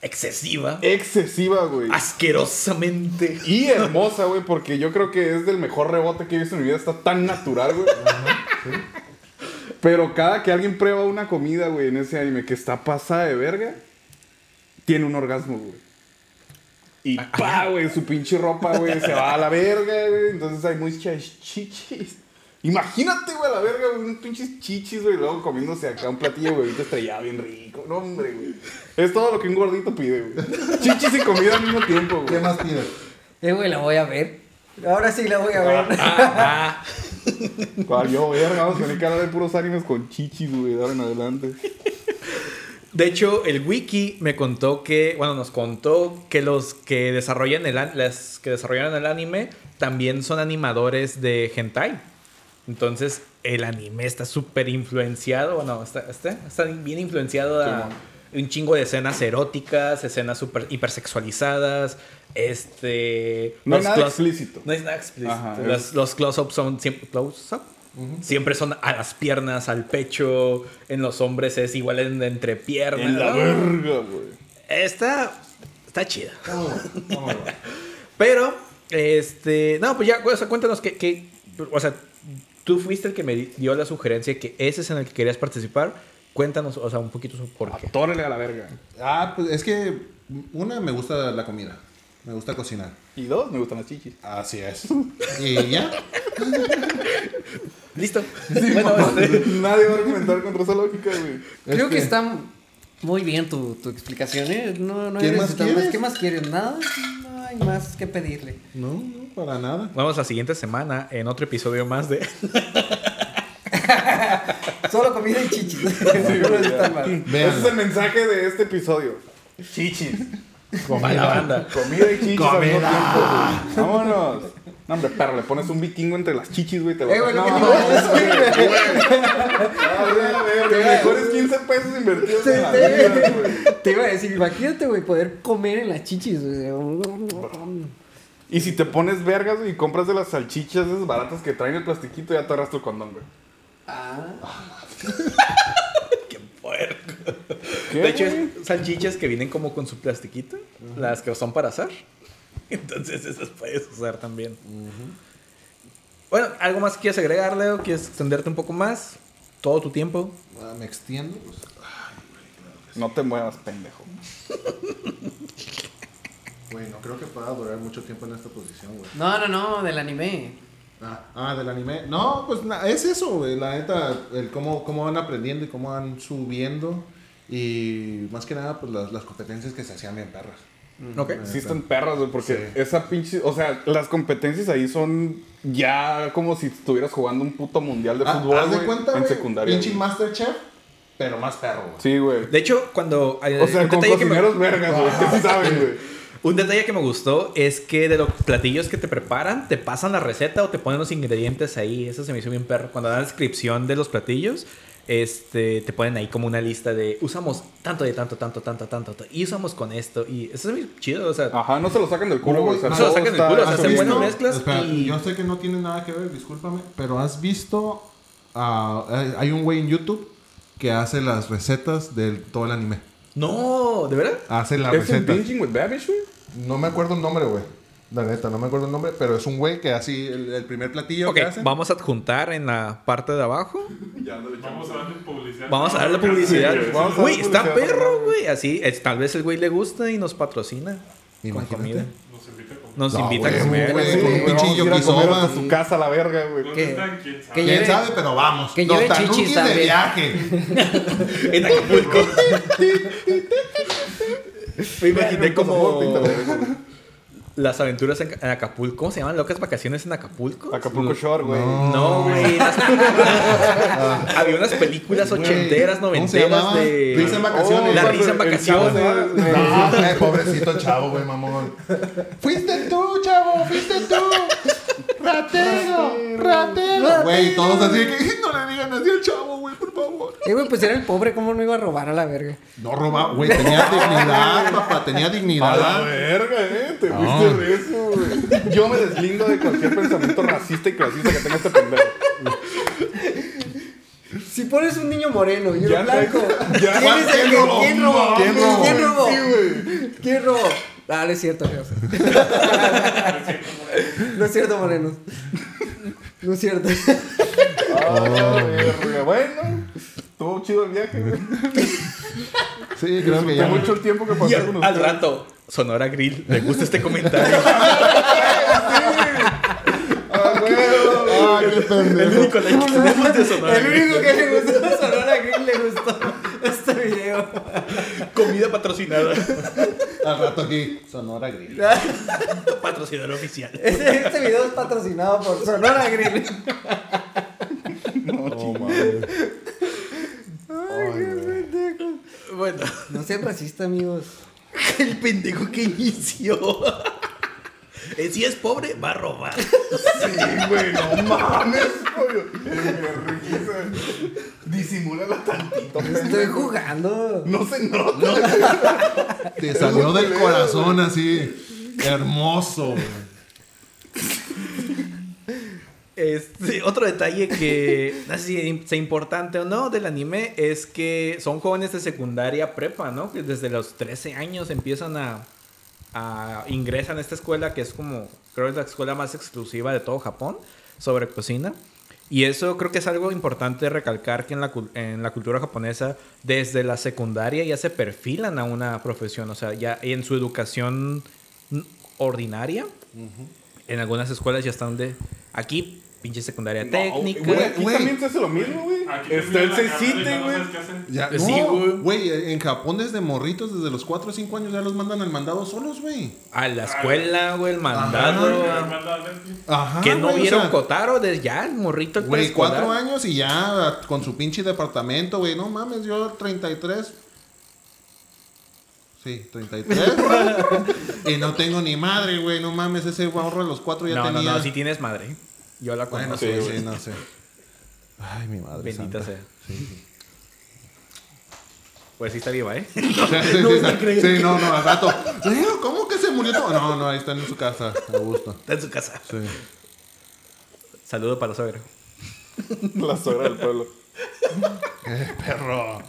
Excesiva. excesiva, güey. Asquerosamente. Y hermosa, güey, porque yo creo que es del mejor rebote que he visto en mi vida. Está tan natural, güey. Pero cada que alguien prueba una comida, güey, en ese anime que está pasada de verga, tiene un orgasmo, güey. Y pa, güey, su pinche ropa, güey, se va a la verga, güey. Entonces hay muchas chichis. Imagínate, güey, a la verga, güey, unos pinches chichis, güey, luego comiéndose acá un platillo, güey, estrellado bien rico. No, hombre, güey. Es todo lo que un gordito pide, güey. Chichis y comida al mismo tiempo, güey. ¿Qué más pides? Eh, güey, la voy a ver. Ahora sí la voy a ver. Ah, ¿Cuál yo, verga? Vamos a tener que hablar de puros animes con chichis, güey, de ahora en adelante. De hecho, el wiki me contó que, bueno, nos contó que los que desarrollan el, las que desarrollan el anime también son animadores de hentai. Entonces, el anime está súper influenciado, bueno, está, está, está bien influenciado a un chingo de escenas eróticas, escenas super hipersexualizadas, este... No los nada explícito. No es nada explícito. Ajá, los, es- los close-ups son siempre... Close-up. Siempre son a las piernas, al pecho. En los hombres es igual en entre piernas. En la ¿no? verga, güey. Está. Está chida. Pero, este. No, pues ya, o sea, cuéntanos que, que. O sea, tú fuiste el que me di- dio la sugerencia que ese es en el que querías participar. Cuéntanos, o sea, un poquito sobre por qué. Atórale a la verga. Ah, pues es que una me gusta la comida. Me gusta cocinar. Y dos, me gustan las chichis. Así es. Y ya. Listo. bueno, este, Nadie va a argumentar contra esa lógica, güey. Creo que Este, está muy bien tu, tu explicación, ¿eh? No, no ¿Qué hay más quieres? ¿Qué más quieres? Nada. No hay más que pedirle. No, no, para nada. vamos la siguiente semana en otro episodio más de. Solo comida y chichis. Ese es el mensaje de este episodio. Chichis. Para la banda. Comida y chichis al mismo tiempo, güey. Vámonos. No, hombre, perro, le pones un vikingo entre las chichis, güey. Te va Eh, lo no, decir, güey. Ah, mejores 15 pesos invertidos en la vida, güey. Te iba a decir, imagínate, güey, poder comer en las chichis. güey. Y si te pones vergas güey, y compras de las salchichas esas baratas que traen el plastiquito, ya te agarras tu condón, güey. Ah, Puerco. ¿Qué, De hecho, salchichas que vienen como con su plastiquito. Las que son para asar. Entonces, esas puedes usar también. Bueno, ¿algo más quieres agregar, Leo? ¿Quieres extenderte un poco más? Todo tu tiempo. Ah, Me extiendo. pues. No te muevas, pendejo. Güey, no creo que pueda durar mucho tiempo en esta posición, güey. no, no, no, del anime. Ah, ah, del anime. No, pues na- es eso, güey. La neta, el cómo, cómo van aprendiendo y cómo van subiendo. Y más que nada, pues las, las competencias que se hacían bien perras. Están perras, güey, porque Sí. esa pinche... O sea, las competencias ahí son ya como si estuvieras jugando un puto mundial de Ah, fútbol, haz de cuenta, en güey, secundaria. Pinche. Masterchef, pero más perro, güey. Sí, güey. De hecho, cuando. eh, O sea, un, con detalle que me, cocineros vergas, güey, que sí saben, güey. un detalle que me gustó es que de los platillos que te preparan, te pasan la receta o te ponen los ingredientes ahí. Eso se me hizo bien perro. Cuando dan la descripción de los platillos, este, te ponen ahí como una lista de usamos tanto de tanto, tanto, tanto, tanto, tanto, y usamos con esto. Y eso es muy chido. O sea, Ajá, no se lo sacan del culo, güey. o sea, No se lo sacan del culo, o sea, ¿Has hacen buenas mezclas Espera, y- Yo sé que no tiene nada que ver, discúlpame, pero has visto. ah, hay- un güey en YouTube que hace las recetas de todo el anime. no, ¿de verdad? Hace las ¿Es un recetas. binging with Babish, güey? No me acuerdo el nombre, güey. La neta, no me acuerdo el nombre, pero es un güey que así el, el primer platillo Ok, que hace. vamos a adjuntar en la parte de abajo. Vamos a darle publicidad. Vamos a darle publicidad. sí, vamos a Güey, está publicidad, perro, güey. Así, es- tal vez el güey le gusta y nos patrocina con Imagínate. comida. Nos invita a comer. Nos No, invita güey, a comer. güey, Sí, con un pinche Vamos a a su casa a la verga, güey. ¿Dónde ¿Qué? están? ¿Quién sabe? Que ¿Quién sabe? Pero vamos. que lleve chichis de viaje. En Acapulco. Me imaginé como las aventuras en, en Acapulco. ¿Cómo se llaman? ¿Locas vacaciones en Acapulco? Acapulco Shore, güey. No, güey. las- Había unas películas ochenteras, ¿cómo se noventeras de. Risa en vacaciones. La risa en vacaciones. No, pobrecito chavo, güey, mamón. Fuiste tú, chavo, fuiste tú. Ratero, ratero. Güey, todos así que no le digan así al chavo, güey, por favor. Eh, güey, pues era el pobre, ¿cómo no iba a robar a la verga? No robaba, güey, tenía dignidad, papá, tenía A la dignidad. verga, eh. Te No. fuiste recio, güey. Yo me deslindo de cualquier pensamiento racista y clasista que tenga este pendejo. Si pones un niño moreno y uno blanco, ¿quién es el que robó? quién robó? ¿Quién robó? ¿Quién robó? ¿Quién robó? Ah, no es cierto, Dios. No es cierto, morenos. No es cierto. Ah, verga. Bueno, estuvo chido el viaje, güey. Sí, creo que ya. mucho el tiempo que pasé al, con al ustedes. rato, Sonora Grill, ¿le gusta este comentario? Ah, güey. Ah, qué El único que le gustó a Sonora Grill le gustó video. Comida patrocinada. Al rato aquí, Sonora Grill. Patrocinador oficial. Este, este video es patrocinado por Sonora Grill. No mames. Bueno, No sean racistas, amigos. el pendejo que inició. Eh, Si es pobre, va a robar. Sí, güey, no mames, pollo. Disimúlala tantito, Estoy jugando. No se nota. Te salió del corazón así. Hermoso, güey. Este, otro detalle que no sé si sea importante o no del anime es que son jóvenes de secundaria prepa, ¿no? Que desde los 13 años empiezan a, a ingresan a esta escuela que es como, creo que es la escuela más exclusiva de todo Japón sobre cocina. Y eso creo que es algo importante recalcar que en la, en la cultura japonesa desde la secundaria ya se perfilan a una profesión, o sea, ya en su educación ordinaria, en algunas escuelas ya están de aquí, pinche secundaria técnica. Güey, aquí Güey. también se hace lo mismo, güey. Está el no güey. Ya, Sí, no, güey. güey, en Japón desde morritos, desde los 4 o 5 años ya los mandan al mandado solos, güey. A la escuela, güey, el mandado. Ajá. que no güey, o vieron sea, Kotaro de ya, el morrito Güey, preescolar. cuatro años y ya con su pinche departamento, güey. No mames, yo 33. Sí, 33. y no tengo ni madre, güey. No mames, ese ahorro a los cuatro ya No, no, tenía. no, si tienes madre. Yo la Bueno, conozco. sí, Sí, no sé. Ay, mi madre. Bendita santa. sea. Sí. Pues sí está viva, ¿eh? Sí, sí, no, no, al rato. "Eh, ¿Cómo que se murió? todo?" No, no, ahí está en su casa, a gusto. Está en su casa. Sí. Saludo para la suegra. La suegra del pueblo. ¡Qué perro!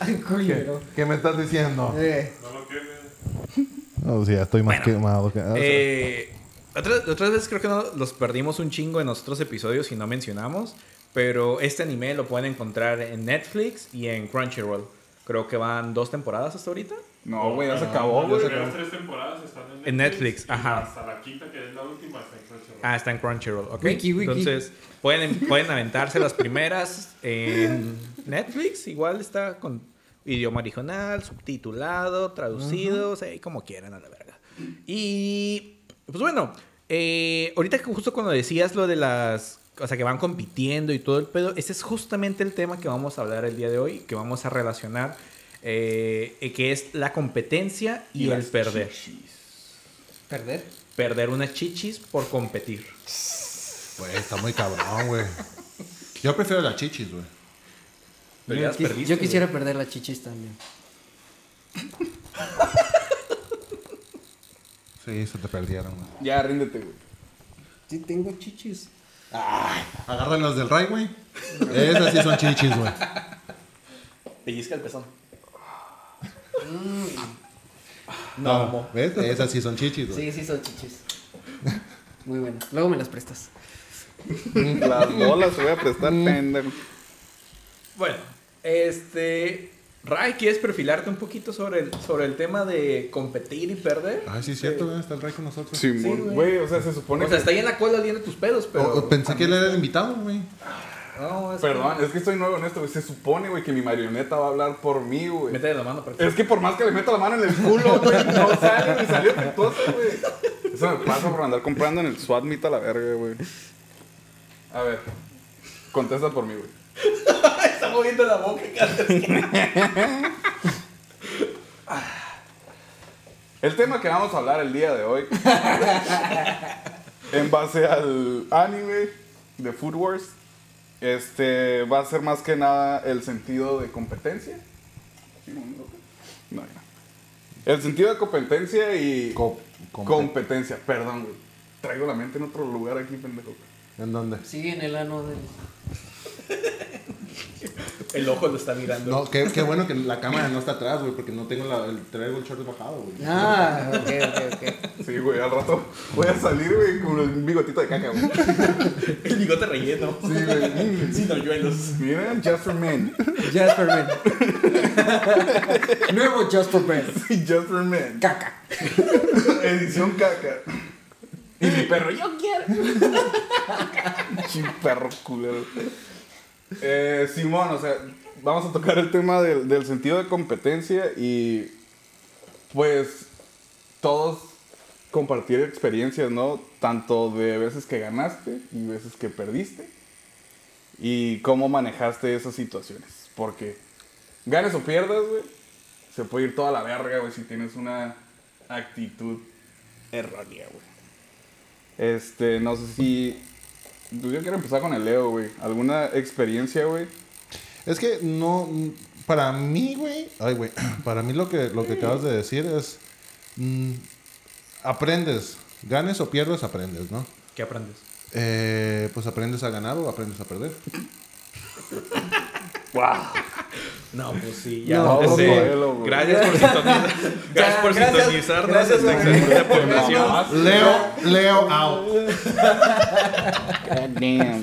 Ay, culero. ¿Qué me estás diciendo? Eh, No lo tiene. No, sí, ya estoy más quemado que. Eh, otras, otras veces creo que no, los perdimos un chingo en otros episodios y no mencionamos. Pero este anime lo pueden encontrar en Netflix y en Crunchyroll. Creo que van dos temporadas hasta ahorita. No, güey, ya se acabó, Las güey. primeras tres temporadas están en Netflix. En Netflix, y ajá. Hasta la quinta, que es la última, está en Crunchyroll. Ah, está en Crunchyroll, ¿ok? Wiki, wiki. Entonces, pueden, pueden aventarse las primeras en Netflix. Igual está con idioma original, subtitulado, traducido, o sea, y como quieran a la verga. Y, pues bueno, eh, ahorita que justo cuando decías lo de las... O sea, que van compitiendo y todo el pedo, ese es justamente el tema que vamos a hablar el día de hoy, que vamos a relacionar, eh, eh, que es la competencia y, el las perder. ¿Perder? Perder unas chichis por competir. Güey, está muy cabrón, güey. Yo prefiero las chichis, güey. Yo, yo quisiera perder las chichis también. Sí, se te perdieron, güey. Ya, ríndete, güey. Sí, tengo chichis. Agarran las del Ray, güey. Esas sí son chichis, güey. Pellizca el pezón. No, ¿ves? Esas sí son chichis, güey. Sí, sí, son chichis. Muy bueno. Luego me las prestas. Las bolas se voy a prestar, pendejo. Bueno, este. Ray, ¿quieres perfilarte un poquito sobre el, sobre el tema de competir y perder? Ay, sí, es cierto, güey. Está el Ray con nosotros. Simón, güey. güey, o sea, se supone O sea, que... está ahí en la cola oliendo tus pedos, pero. o pensé que él era el invitado, güey. No, es Perdón, es que estoy nuevo en esto, güey. Se supone, güey, que mi marioneta va a hablar por mí, güey. Métele la mano para que. Es que por más que le meto la mano en el culo, güey, no sale, me salió efectuoso, güey. Eso me pasa por andar comprando en el SWAT meet a la verga, güey. A ver, contesta por mí, güey. está moviendo la boca, El tema que vamos a hablar el día de hoy, en base al anime de Food Wars, Este va a ser más que nada el sentido de competencia. ¿Sí, no? Ya. El sentido de competencia y Co- compet- competencia. Perdón, güey. Traigo la mente en otro lugar aquí, pendejo. ¿En dónde? Sí, en el ano del. El ojo lo está mirando. No, qué, qué bueno que la cámara no está atrás, güey, porque no tengo la, el, traigo el short bajado, güey. Ah, ok, ok, ok. Sí, güey, al rato voy a salir, güey, con un bigotito de caca, güey. El bigote relleno. Sí, güey. Sin hoyuelos. Miren, Just for Men. Just for Men. Nuevo Just for Men. Sí, Just for Men. Caca. Edición caca. Y mi perro, yo quiero. Chin perro culero. Eh, Simón, o sea, vamos a tocar el tema del, del sentido de competencia y pues todos compartir experiencias, ¿no? Tanto de veces que ganaste y veces que perdiste y cómo manejaste esas situaciones. Porque ganes o pierdas, güey, se puede ir toda la verga, güey, si tienes una actitud errónea, güey. Este, no sé si. Pues yo quiero empezar con el Leo, güey. ¿Alguna experiencia, güey? Es que no, para mí, güey, ay, güey, para mí lo que, lo que acabas de decir es, mm, aprendes, ganes o pierdes, aprendes, ¿no? ¿Qué aprendes? Eh, pues aprendes a ganar o aprendes a perder. No, pues sí, ya No. Coelho, güey. Gracias por sintonizar. Gracias por gracias. sintonizarnos Gracias, población. Leo, Leo, out. God damn.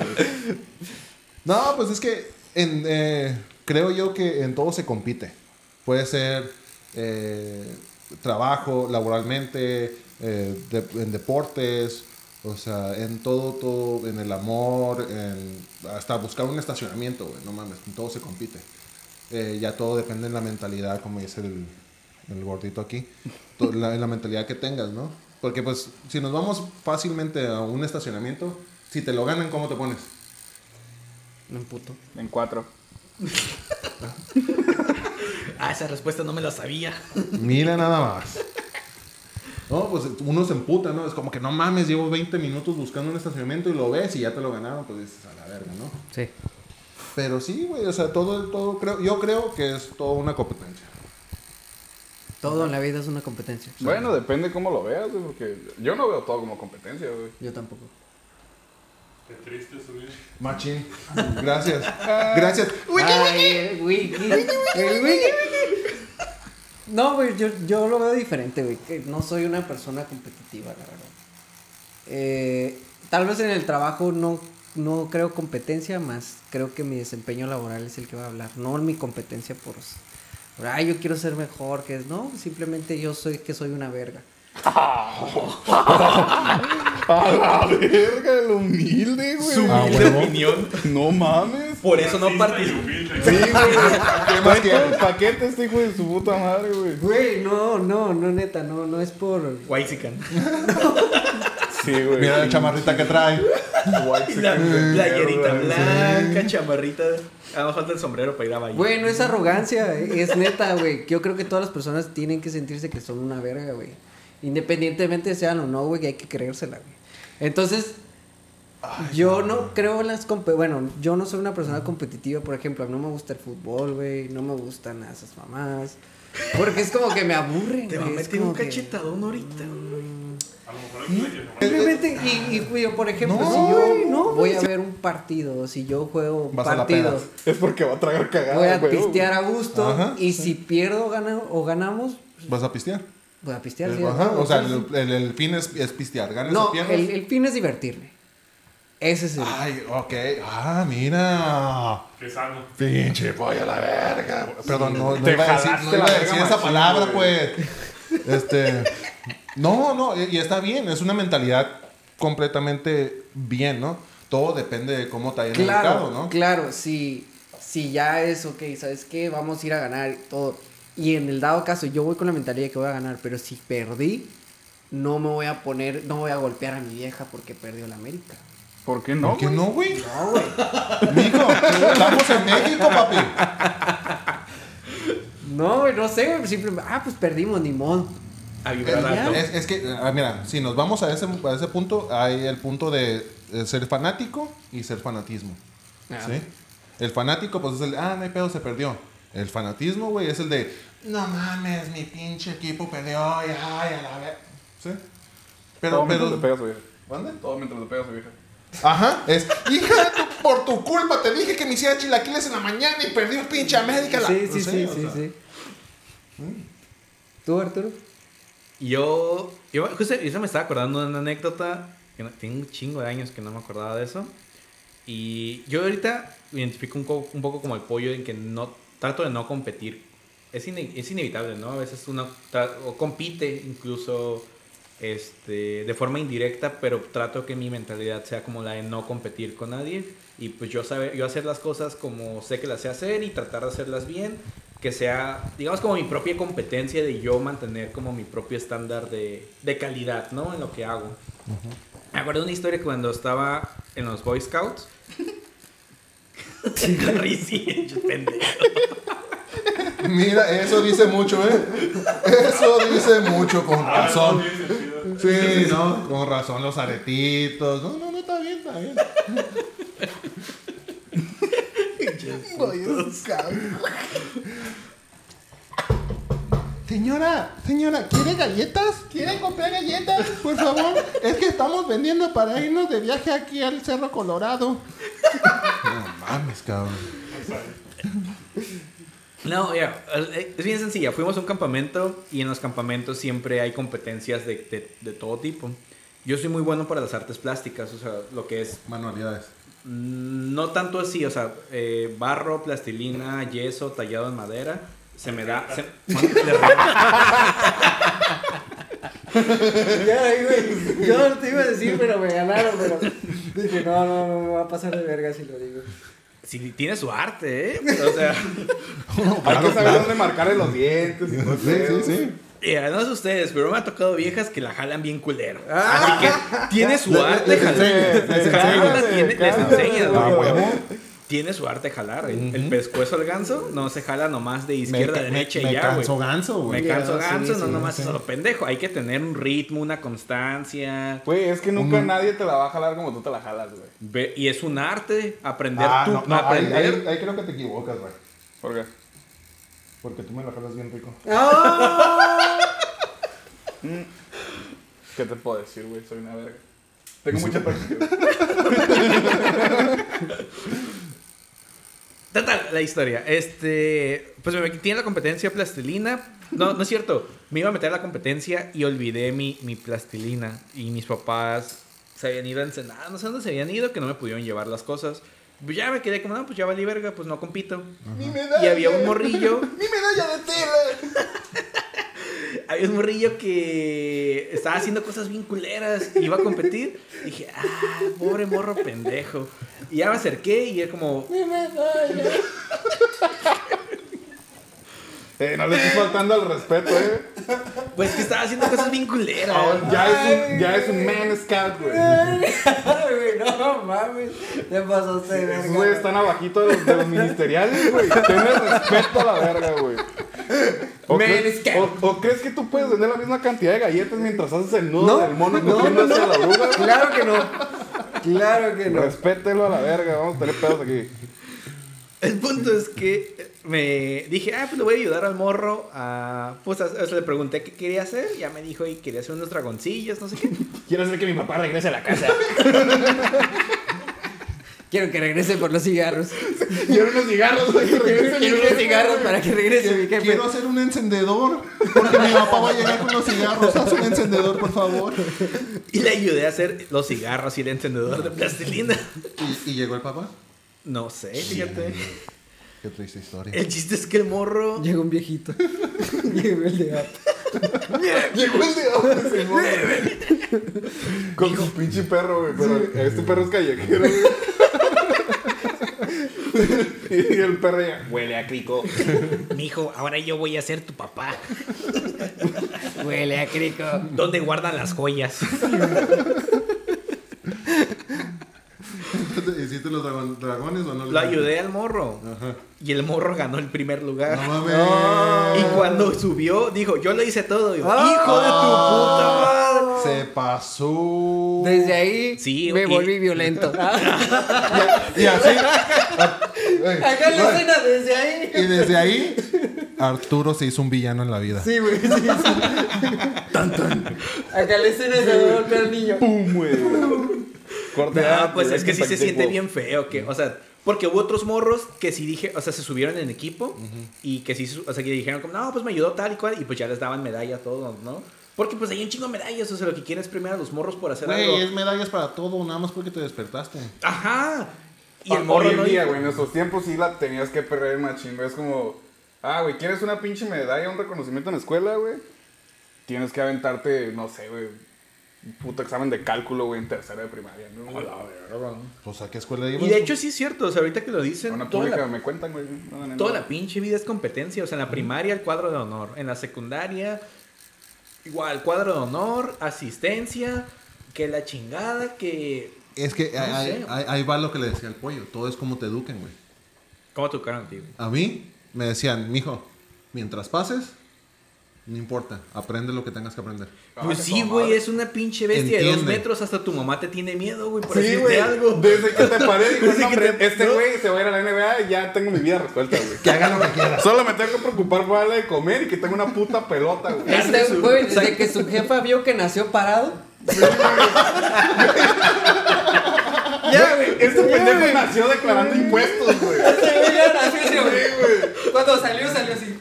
No, pues es que en, eh, creo yo que en todo se compite. Puede ser eh, trabajo, laboralmente, eh, de- en deportes, o sea, en todo, todo, en el amor, en, hasta buscar un estacionamiento, güey, no mames, en todo se compite. Eh, ya todo depende de la mentalidad, como dice el, el gordito aquí, to- la, en la mentalidad que tengas, ¿no? Porque pues si nos vamos fácilmente a un estacionamiento, si te lo ganan, ¿cómo te pones? Me emputo. En cuatro. Ah, esa respuesta no me la sabía. Mira nada más. No, pues uno se emputa, ¿no? Es como que no mames, llevo 20 minutos buscando un estacionamiento y lo ves y ya te lo ganaron, pues dices a la verga, ¿no? Sí. Pero sí, güey, o sea, todo, todo creo, yo creo que es toda una competencia. Todo en la vida es una competencia. Bueno, depende cómo lo veas, güey, porque yo no veo todo como competencia, güey. Yo tampoco. Qué triste su vida. Machín. Gracias. Gracias. Ay, wiki. El wiki. No, güey, yo, yo lo veo diferente, güey. Que no soy una persona competitiva, la verdad. Eh, tal vez en el trabajo no, no creo competencia, más creo que mi desempeño laboral es el que va a hablar. No mi competencia por, ay, yo quiero ser mejor, que no, simplemente yo soy que soy una verga. A la verga, el humilde, güey. Su Ah, humilde opinión. No mames. Por eso no humilde. Sí, güey. ¿Qué paquete este hijo de su puta madre, güey. Güey, no, no, no, neta, no, no es por... Waxican. Sí, güey. Mira la chamarrita que trae. La playerita blanca, chamarrita. Ah, falta el sombrero para ir a bailar. Güey, no es arrogancia, eh, es neta, güey. Yo creo que todas las personas tienen que sentirse que son una verga, güey. Independientemente sean o no, güey, que hay que creérsela, güey. Entonces, yo no creo en las... Bueno, yo no soy una persona competitiva, por ejemplo. No me gusta el fútbol, güey. No me gustan nada esas mamás. Porque es como que me aburren, Te va a güey, meter un que- cachetadón ahorita. A lo mejor es que no- Simplemente, y, y, yo, por ejemplo, No, si yo güey, no, voy a ver un partido, si yo juego la partidos, Es porque va a tragar cagada, voy a güey. pistear a gusto, Ajá. y si pierdo gana, o ganamos, ¿Vas a pistear? Voy a pistear. sí, Ajá, o sea, el, el- el fin es, es pistear. ¿Ganas No, el, el fin es divertirme. Ese es el. Ay, ok. Ah, mira. Qué sano. Pinche pollo a la verga. Perdón, no, no Te iba a decir, no iba la a verga decir esa palabra, pues. Este. No, no, y está bien. Es una mentalidad completamente bien, ¿no? Todo depende de cómo te hayan claro, educado, ¿no? claro, si, si ya es, ok, ¿sabes qué? Vamos a ir a ganar todo. Y en el dado caso, yo voy con la mentalidad de que voy a ganar, pero si perdí, no me voy a poner, no voy a golpear a mi vieja porque perdió la América. ¿Por qué no? ¿Por qué no, güey? No, güey. Mijo, estamos en México, papi. No, güey, no sé, güey. Simplemente, ah, pues perdimos, ni modo. A vibrar Ya. alto. Es, es que, ah, mira, si nos vamos a ese, a ese punto, hay el punto de, ser fanático y ser fanatismo. Ah. ¿Sí? El fanático, pues es el ah, no hay pedo, se perdió. El fanatismo, güey, es el de, no mames, mi pinche equipo perdió, y ay, a la vez. ¿Sí? Pero, Todo mientras le pegas a su vieja. ¿Dónde? Todo mientras le pegas a su vieja. Ajá, es, hija de tu, por tu culpa te dije que me hiciera chilaquiles en la mañana y perdí un pinche América. la-". Sí, sí, No sé, sí, sí, sea. sí. ¿Tú, Arturo? Yo, yo justo eso me estaba acordando de una anécdota. Que no- tiene un chingo de años que no me acordaba de eso. Y yo ahorita me identifico un, co- un poco como el pollo en que no trato de no competir. Es, ine- es inevitable, ¿no? A veces uno o compite incluso este, de forma indirecta, pero trato que mi mentalidad sea como la de no competir con nadie. Y pues yo, sabe, yo hacer las cosas como sé que las sé hacer y tratar de hacerlas bien. Que sea, digamos, como mi propia competencia de yo mantener como mi propio estándar de, de calidad, ¿no? En lo que hago. Me acuerdo de una historia que cuando estaba en los Boy Scouts. Risi, pendejo. Mira, eso dice mucho, ¿eh? Eso dice mucho, con Ah, razón. Sí, ¿no? Con razón, los aretitos. No, no, no, está bien, está bien. Señora, señora, ¿quiere galletas? ¿Quiere comprar galletas? Por favor, es que estamos vendiendo para irnos de viaje aquí al Cerro Colorado. No mames, cabrón. No, ya, eh, es bien sencilla. Fuimos a un campamento y en los campamentos siempre hay competencias de, de- de todo tipo. Yo soy muy bueno para las artes plásticas, o sea, lo que es Manualidades. mm, no tanto así, o sea, eh, barro, plastilina, yeso, tallado en madera, se me da. se- güey. Yo no te iba a decir, pero me ganaron, pero. Dije, no, no, no, me va a pasar de verga si lo digo. Sí, tiene su arte, ¿eh? O sea, Hay que saber dónde marcarle los dientes y todo Sí, sí, sí. eh, no sé ustedes, pero me ha tocado viejas que la jalan bien culero. Así que tiene su arte enseñas, les enseñas. Tiene-. Ah, su arte jalar. El, el pescuezo al ganso no se jala nomás de Me, izquierda a me, derecha me y ya, güey. canso ganso, güey. Me canso Ya, sí, ganso, no sí, nomás sí. solo pendejo. Hay que tener un ritmo, una constancia. Güey, es que nunca nadie te la va a jalar como tú te la jalas, güey. Y es un arte aprender Ah, tú. no, no, ahí, aprender. ahí- ahí creo que te equivocas, güey. ¿Por qué? Porque tú me la jalas bien rico. ¿Qué te puedo decir, güey? Soy una verga. Tengo mucha práctica. Total, la historia. Este, pues me metí en la competencia plastilina. No, no es cierto. Me iba a meter a la competencia y olvidé mi, mi plastilina. Y mis papás se habían ido a Ensenada. No sé dónde se habían ido, que no me pudieron llevar las cosas. Pues ya me quedé como, no, pues ya valí verga, pues no compito. Y había un morrillo. ¡Mi medalla de tela! Había un morrillo que estaba haciendo cosas bien culeras. Iba a competir. Dije, ah, pobre morro pendejo. Y ya me acerqué y es como, Eh, no le estoy faltando al respeto, eh. pues que estaba haciendo cosas bien culeras. Ya, es un, ya es un man scout, güey. Ay, güey, no mames. Te pasaste de verga. Esos güeyes están abajito de los, de los ministeriales, güey. Tienes respeto a la verga, güey. ¿O, Man crees- scout. o- o crees que tú puedes vender la misma cantidad de galletas mientras haces el nudo No, del mono no, no, hacia no. la oruga? güey? Claro que no. Claro que no. Respételo a la verga, vamos a tener pedos aquí. El punto es que me dije, ah, pues le voy a ayudar al morro a... Pues a- sea, le pregunté qué quería hacer. Ya me dijo, y quería hacer unos dragoncillos, no sé qué. Quiero hacer que mi papá regrese a la casa. Quiero que regrese por los cigarros. Quiero unos cigarros, güey. que regrese Quiero unos cigarros para que regrese mi jefe. Quiero hacer un encendedor. Porque mi papá va a llegar con los cigarros. Haz un encendedor, por favor. Y le ayudé a hacer los cigarros y el encendedor de plastilina. ¿Y, y llegó el papá? No sé, fíjate. Qué triste historia. El chiste es que el morro... Llegó un viejito. Llegó el de gato. Llegó el de. Con su pinche perro, güey. Pero este perro es callejero, güey. Y el perro ya. Huele a crico. Mijo, ahora yo voy a ser tu papá. Huele a crico. ¿Dónde guardan las joyas? ¿Hiciste los dragon- dragones o no? Lo ayudé al morro. Ajá. Y el morro ganó el primer lugar. No mames. Y cuando subió, dijo, yo lo hice todo. Y yo, Ah. Hijo de tu puta madre. Se pasó. Desde ahí Sí, me y- volví violento. Y así. ah, ey, Acá la escena, desde ahí. Y desde ahí, Arturo se hizo un villano en la vida. Sí, güey, sí, sí. Acá la escena se golpear al niño. ¡Pum, güey! Corte No, A, pues es que sí se siente bien feo, que, o sea, porque hubo otros morros que sí dije, o sea, se subieron en equipo y que sí, su- o sea, que dijeron como, no, pues me ayudó tal y cual, y pues ya les daban medalla a todos, ¿no? Porque pues hay un chingo de medallas, o sea, lo que quieren es premiar a los morros por hacer algo. Güey, es medallas para todo, nada más porque te despertaste. Ajá. Y Y el morro Ah, Hoy en no día, güey, en nuestros tiempos sí la tenías que perder machín, güey. Es como, ah, güey, ¿quieres una pinche medalla, un reconocimiento en la escuela, güey? Tienes que aventarte, no sé, güey, puto examen de cálculo, güey, en tercera de primaria, ¿no? Pues a qué escuela ibas. Y de hecho sí es cierto, o sea, ahorita que lo dicen, Una toda pública la, me cuentan, güey. No, no, toda la pinche vida es competencia, o sea, en la primaria el cuadro de honor, en la secundaria igual, cuadro de honor, asistencia, que la chingada, que... Es que No ahí, ahí- ahí va lo que le decía al pollo. Todo es como te eduquen, güey. ¿Cómo tocaron a ti? güey? A mí me decían, mijo, mientras pases, no importa, aprende lo que tengas que aprender. Pues qué sí, güey, es una pinche bestia de dos metros, hasta tu mamá te tiene miedo, güey, por Sí, decirte güey. algo. Desde que te paré, Desde no, hombre, te- este no. güey se va a ir a la NBA y ya tengo mi vida resuelta, güey. Que haga lo que quiera. Solo me tengo que preocupar por darle de comer y que tenga una puta pelota, güey. Este güey, desde que su jefa vio que nació parado. Ya, güey. Este pendejo nació declarando impuestos, güey. Este güey ya nació güey. Cuando salió, salió así.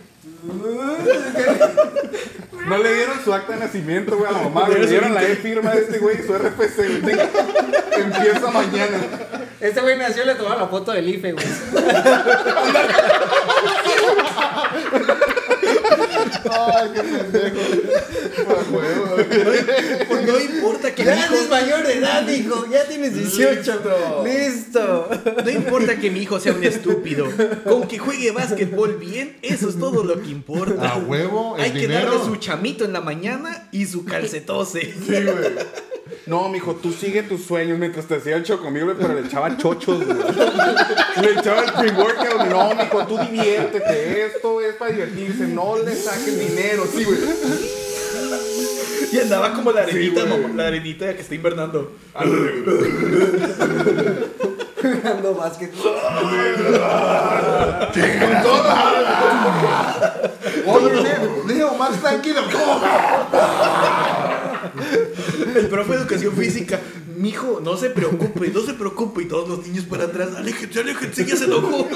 No le dieron su acta de nacimiento, güey, a la mamá. Le dieron la E-firma de este güey y su RFC, güey. Empieza mañana. Este güey nació y le tomaron la foto del IFE, güey. Ay, qué pendejo. Pues, huevo. No importa que mi Ya hijo... eres mayor de edad, hijo. Ya tienes 18. Listo. No importa que mi hijo sea un estúpido. Con que juegue básquetbol bien, eso es todo lo que importa. A huevo, el Hay que dinero. darle su chamito en la mañana y su calcetose. No, mijo, tú sigue tus sueños mientras te hacía el chocomil, güey, pero le echaba chochos, güey. Le echaba el pre-workout. No, mijo, tú diviértete. Esto es para divertirse. No le saques dinero, sí, güey. Y andaba como la arenita, Sí, güey. mamá, la arenita que está invernando. Jugando básquet. Oye, Leo, Leo, más tranquilo. El profe de educación física, mijo, no se preocupe, no se preocupe. Y todos los niños para atrás, aléjense, aléjense, ya se enojó.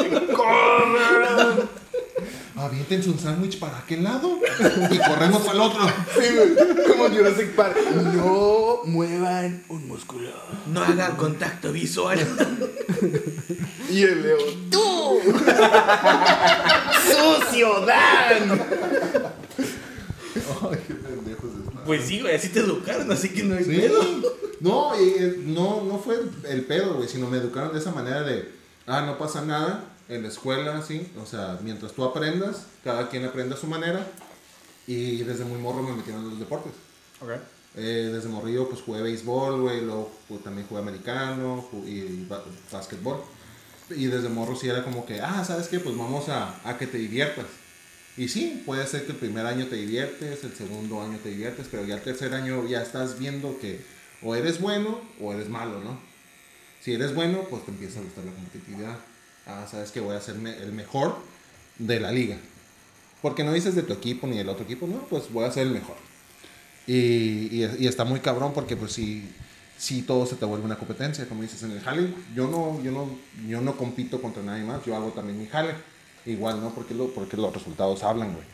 Aviéntense un sándwich para aquel lado y corremos para el otro. Sí, güey. Como Jurassic Park. No muevan un músculo. No hagan contacto visual. Y el Leo. ¡Tú! ¡Sucio, Dan! Ay, qué pendejos. Pues sí, güey, así te educaron, así que no hay Sí. pedo. No, y, eh, no, no fue el, pedo, güey, sino me educaron de esa manera de, ah, no pasa nada en la escuela, sí. O sea, mientras tú aprendas, cada quien aprende a su manera. Y desde muy morro me metieron en los deportes. Eh, desde morrillo pues jugué béisbol, güey, luego pues, también jugué americano ju- y básquetbol. Y desde morro sí era como que, ah, ¿sabes qué? Pues vamos a, a que te diviertas. Y sí, puede ser que el primer año te diviertes, el segundo año te diviertes, pero ya el tercer año ya estás viendo que o eres bueno o eres malo, ¿no? Si eres bueno, pues te empieza a gustar la competitividad. Ah, sabes que voy a ser el mejor de la liga. Porque no dices de tu equipo ni del otro equipo, no, pues voy a ser el mejor. Y, y, y está muy cabrón porque pues si, si todo se te vuelve una competencia, como dices en el jale, yo no, yo no, yo no compito contra nadie más, yo hago también mi jale. Igual, ¿no? Porque, lo, porque los resultados hablan, güey.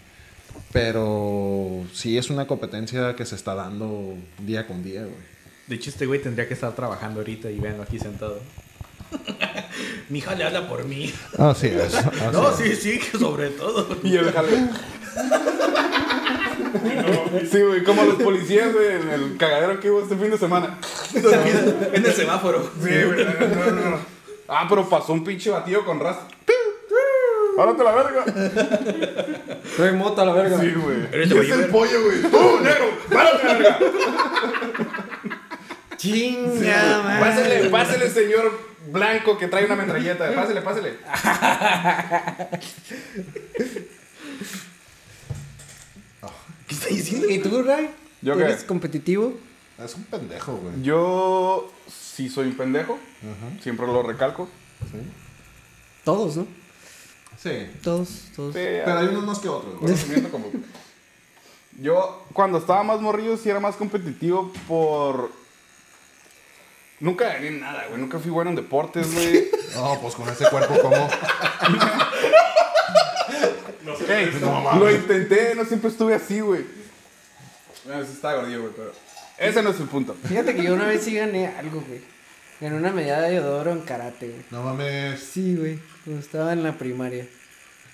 Pero sí es una competencia que se está dando día con día, güey. De hecho, este güey tendría que estar trabajando ahorita y véanlo aquí sentado. Mi hija le habla por mí. Así es. No, sí, sí, que sobre todo. Y el jale. Sí, güey, como los policías, güey, en el cagadero que hubo este fin de semana. En el semáforo. Sí, güey. no, no, no. Ah, pero pasó un pinche batido con ras. ¡Párate la verga! Soy moto a la verga. Sí, güey. Güey es el pollo, güey. ¡Tú, negro! ¡Párate la verga! Chinga, man. Pásele, pásele, señor blanco que trae una metralleta. Pásele, pásele. ¿Qué está diciendo? ¿Y tú, Ray? ¿Yo qué? ¿Eres competitivo? Es un pendejo, güey. Yo sí soy un pendejo. Siempre lo recalco. Sí. Todos, ¿no? Sí. Todos, todos. Sí, Pero hay unos más que otros, güey. conocimiento como- Yo, cuando estaba más morrillo, sí era más competitivo por. Nunca gané en nada, güey. Nunca fui bueno en deportes, güey. No, pues con ese cuerpo, ¿cómo? No sé no eso. lo intenté, no siempre estuve así, güey. Bueno, sí estaba gordillo, güey, pero. Ese no es el punto. Fíjate que yo una vez sí gané algo, güey. Gané una medalla de oro en karate, güey. No mames. Sí, güey. Cuando estaba en la primaria.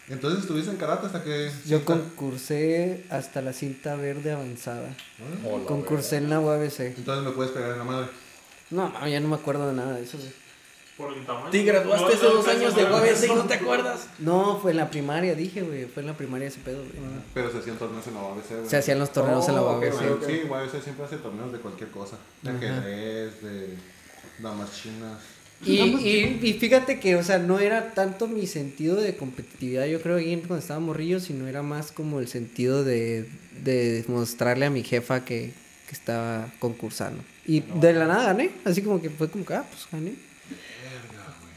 Entonces estuviste en karate hasta que. Yo concursé hasta la cinta verde avanzada. Concursé en la UABC. Entonces me puedes pegar en la madre. No, mami, ya no me acuerdo de nada de eso, güey. Por el tamaño. Te graduaste No, hace no, dos no, años no, de no, UABC y no, no te acuerdas. No, fue en la primaria, dije, güey. Fue en la primaria ese pedo, güey. Pero se hacían torneos en la UABC, güey. Se hacían los torneos en la Oh, UABC. Sí, ok. sí, UABC siempre hace torneos de cualquier cosa. De ajedrez, de damas chinas. Y, y, y fíjate que, o sea, no era tanto mi sentido de competitividad, yo creo, ahí cuando estaba morrillo, sino era más como el sentido de, de mostrarle a mi jefa que, que estaba concursando. Y de la nada gané, así como que fue como que, ah, pues gané.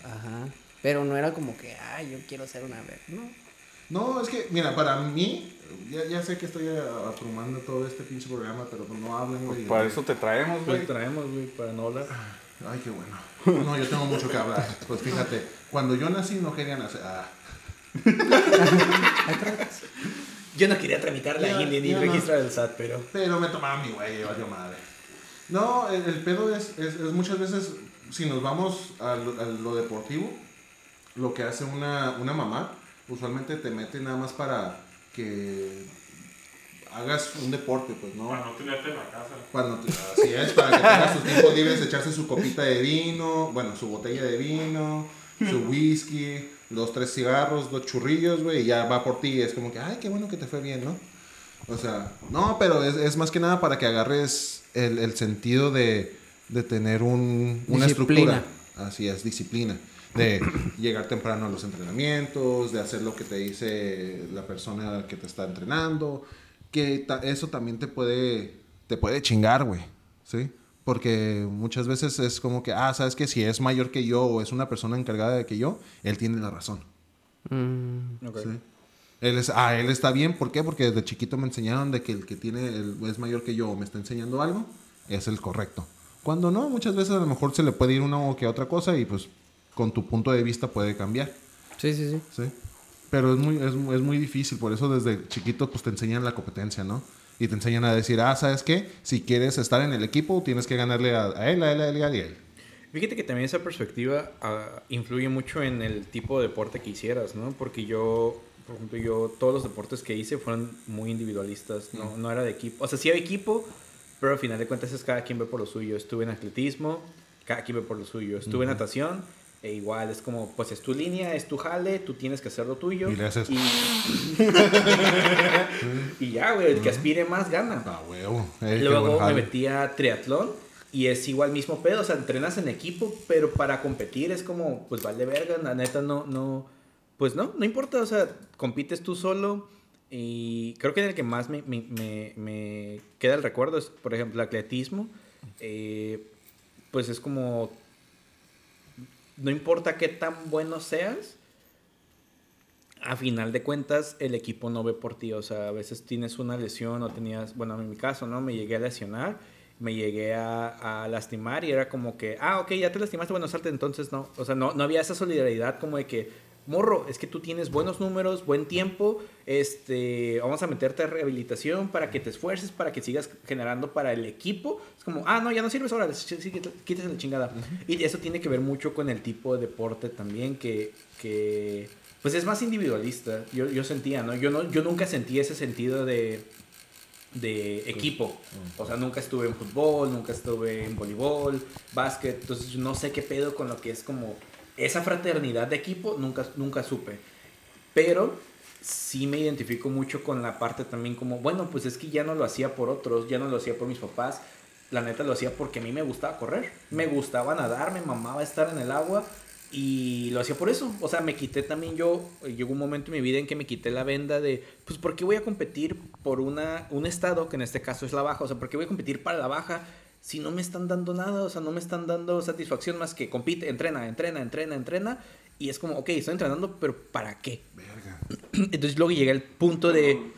Ajá. Pero no era como que, ah, yo quiero ser una vez, ¿no? No, es que, mira, para mí, ya, ya sé que estoy abrumando todo este pinche programa, pero pues no hablen, güey. Para eso te traemos, güey. Pues traemos, güey, para no hablar. Ay, qué bueno. No, yo tengo mucho que hablar. Pues fíjate, cuando yo nací no quería nacer. Ah, Yo no quería tramitar la INE ni no. registrar el SAT, pero. pero me tomaba mi güey, valió madre. No, el, el pedo es, es, es muchas veces, si nos vamos a lo, a lo deportivo, lo que hace una, una mamá, usualmente te mete nada más para que hagas un deporte, pues, ¿no? Para no tenerte en la casa. Cuando te- así es, para que tenga sus tiempos libres, echarse su copita de vino, bueno, su botella de vino, su whisky, dos, tres cigarros, dos churrillos, güey, y ya va por ti. Es como que, ay, qué bueno que te fue bien, ¿no? O sea, no, pero es, es más que nada para que agarres el, el sentido de, de tener un, una Disciplina. estructura. Así es, disciplina. De llegar temprano a los entrenamientos, de hacer lo que te dice la persona que te está entrenando. Que ta- eso también te puede, te puede chingar, güey. ¿Sí? Porque muchas veces es como que, ah, sabes que si es mayor que yo o es una persona encargada de que yo, él tiene la razón. Mm, Ok. ¿sí? Él es, ah, él está bien, ¿por qué? Porque desde chiquito me enseñaron de que el que tiene, el- es mayor que yo o me está enseñando algo, es el correcto. Cuando no, muchas veces a lo mejor se le puede ir una o que otra cosa y pues con tu punto de vista puede cambiar, Sí, sí, sí. ¿sí? Pero es muy, es, es muy difícil, por eso desde chiquito pues te enseñan la competencia, ¿no? Y te enseñan a decir, ah, ¿sabes qué? Si quieres estar en el equipo, tienes que ganarle a, a él, a él, a él, a él, y a él. Fíjate que también esa perspectiva ah, influye mucho en el tipo de deporte que hicieras, ¿no? Porque yo, por ejemplo, yo todos los deportes que hice fueron muy individualistas, no, no era de equipo. O sea, sí había equipo, pero al final de cuentas es cada quien ve por lo suyo. Estuve en atletismo, cada quien ve por lo suyo. Estuve en natación, e igual es como, pues es tu línea, es tu jale, tú tienes que hacer lo tuyo. Y le haces- Y, y ya, güey, el que aspire más gana. Ah, huevo. Luego me metí a triatlón y es igual mismo pedo, o sea, entrenas en equipo, pero para competir es como, pues vale verga, la neta no, no, pues no, no importa, o sea, compites tú solo y creo que en el que más me, me, me- me queda el recuerdo es, por ejemplo, el atletismo, eh, pues es como, no importa qué tan bueno seas, a final de cuentas el equipo no ve por ti, o sea, a veces tienes una lesión o tenías, bueno, en mi caso, ¿no? Me llegué a lesionar, me llegué a, lastimar y era como que, ah, ok, ya te lastimaste, bueno, salte, entonces no, o sea, no, no había esa solidaridad como de que, morro, es que tú tienes buenos números, buen tiempo, este, vamos a meterte a rehabilitación para que te esfuerces, para que sigas generando para el equipo. Es como, ah, no, ya no sirves ahora, quítese la chingada. Y eso tiene que ver mucho con el tipo de deporte también, que, que pues es más individualista. Yo, yo sentía, ¿no? Yo, no, yo nunca sentí ese sentido de, de equipo. O sea, nunca estuve en fútbol, nunca estuve en voleibol, básquet. Entonces, no sé qué pedo con lo que es como esa fraternidad de equipo, nunca, nunca supe. Pero sí me identifico mucho con la parte también como, bueno, pues es que ya no lo hacía por otros, ya no lo hacía por mis papás. La neta lo hacía porque a mí me gustaba correr, me gustaba nadar, me mamaba estar en el agua y lo hacía por eso. O sea, me quité también yo, llegó un momento en mi vida en que me quité la venda de, pues, ¿por qué voy a competir por una, un estado, que en este caso es la baja? O sea, ¿por qué voy a competir para la baja si no me están dando nada? O sea, no me están dando satisfacción más que compite, entrena, entrena, entrena, entrena. Y es como, ok, estoy entrenando, pero ¿para qué? Verga. Entonces luego llegué al punto de...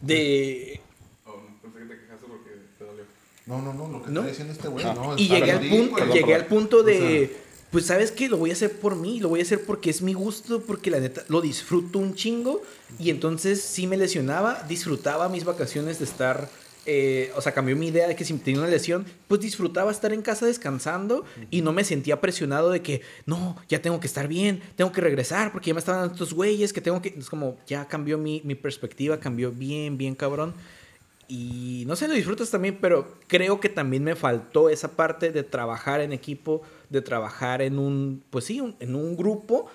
De... Oh, pensé que te quejaste porque te dolió. No, no, no, lo que ¿No? está diciendo este güey, no. y llegué al punto, llegué al punto de... O sea- pues sabes qué, lo voy a hacer por mí, lo voy a hacer porque es mi gusto, porque la neta lo disfruto un chingo. Y entonces sí me lesionaba, disfrutaba mis vacaciones de estar... eh, o sea, cambió mi idea de que si tenía una lesión, pues disfrutaba estar en casa descansando y no me sentía presionado de que, no, ya tengo que estar bien, tengo que regresar porque ya me estaban dando estos güeyes, que tengo que... Es como, ya cambió mi, mi perspectiva, cambió bien, bien cabrón. Y no sé, lo disfrutas también, pero creo que también me faltó esa parte de trabajar en equipo, de trabajar en un, pues sí, en un grupo.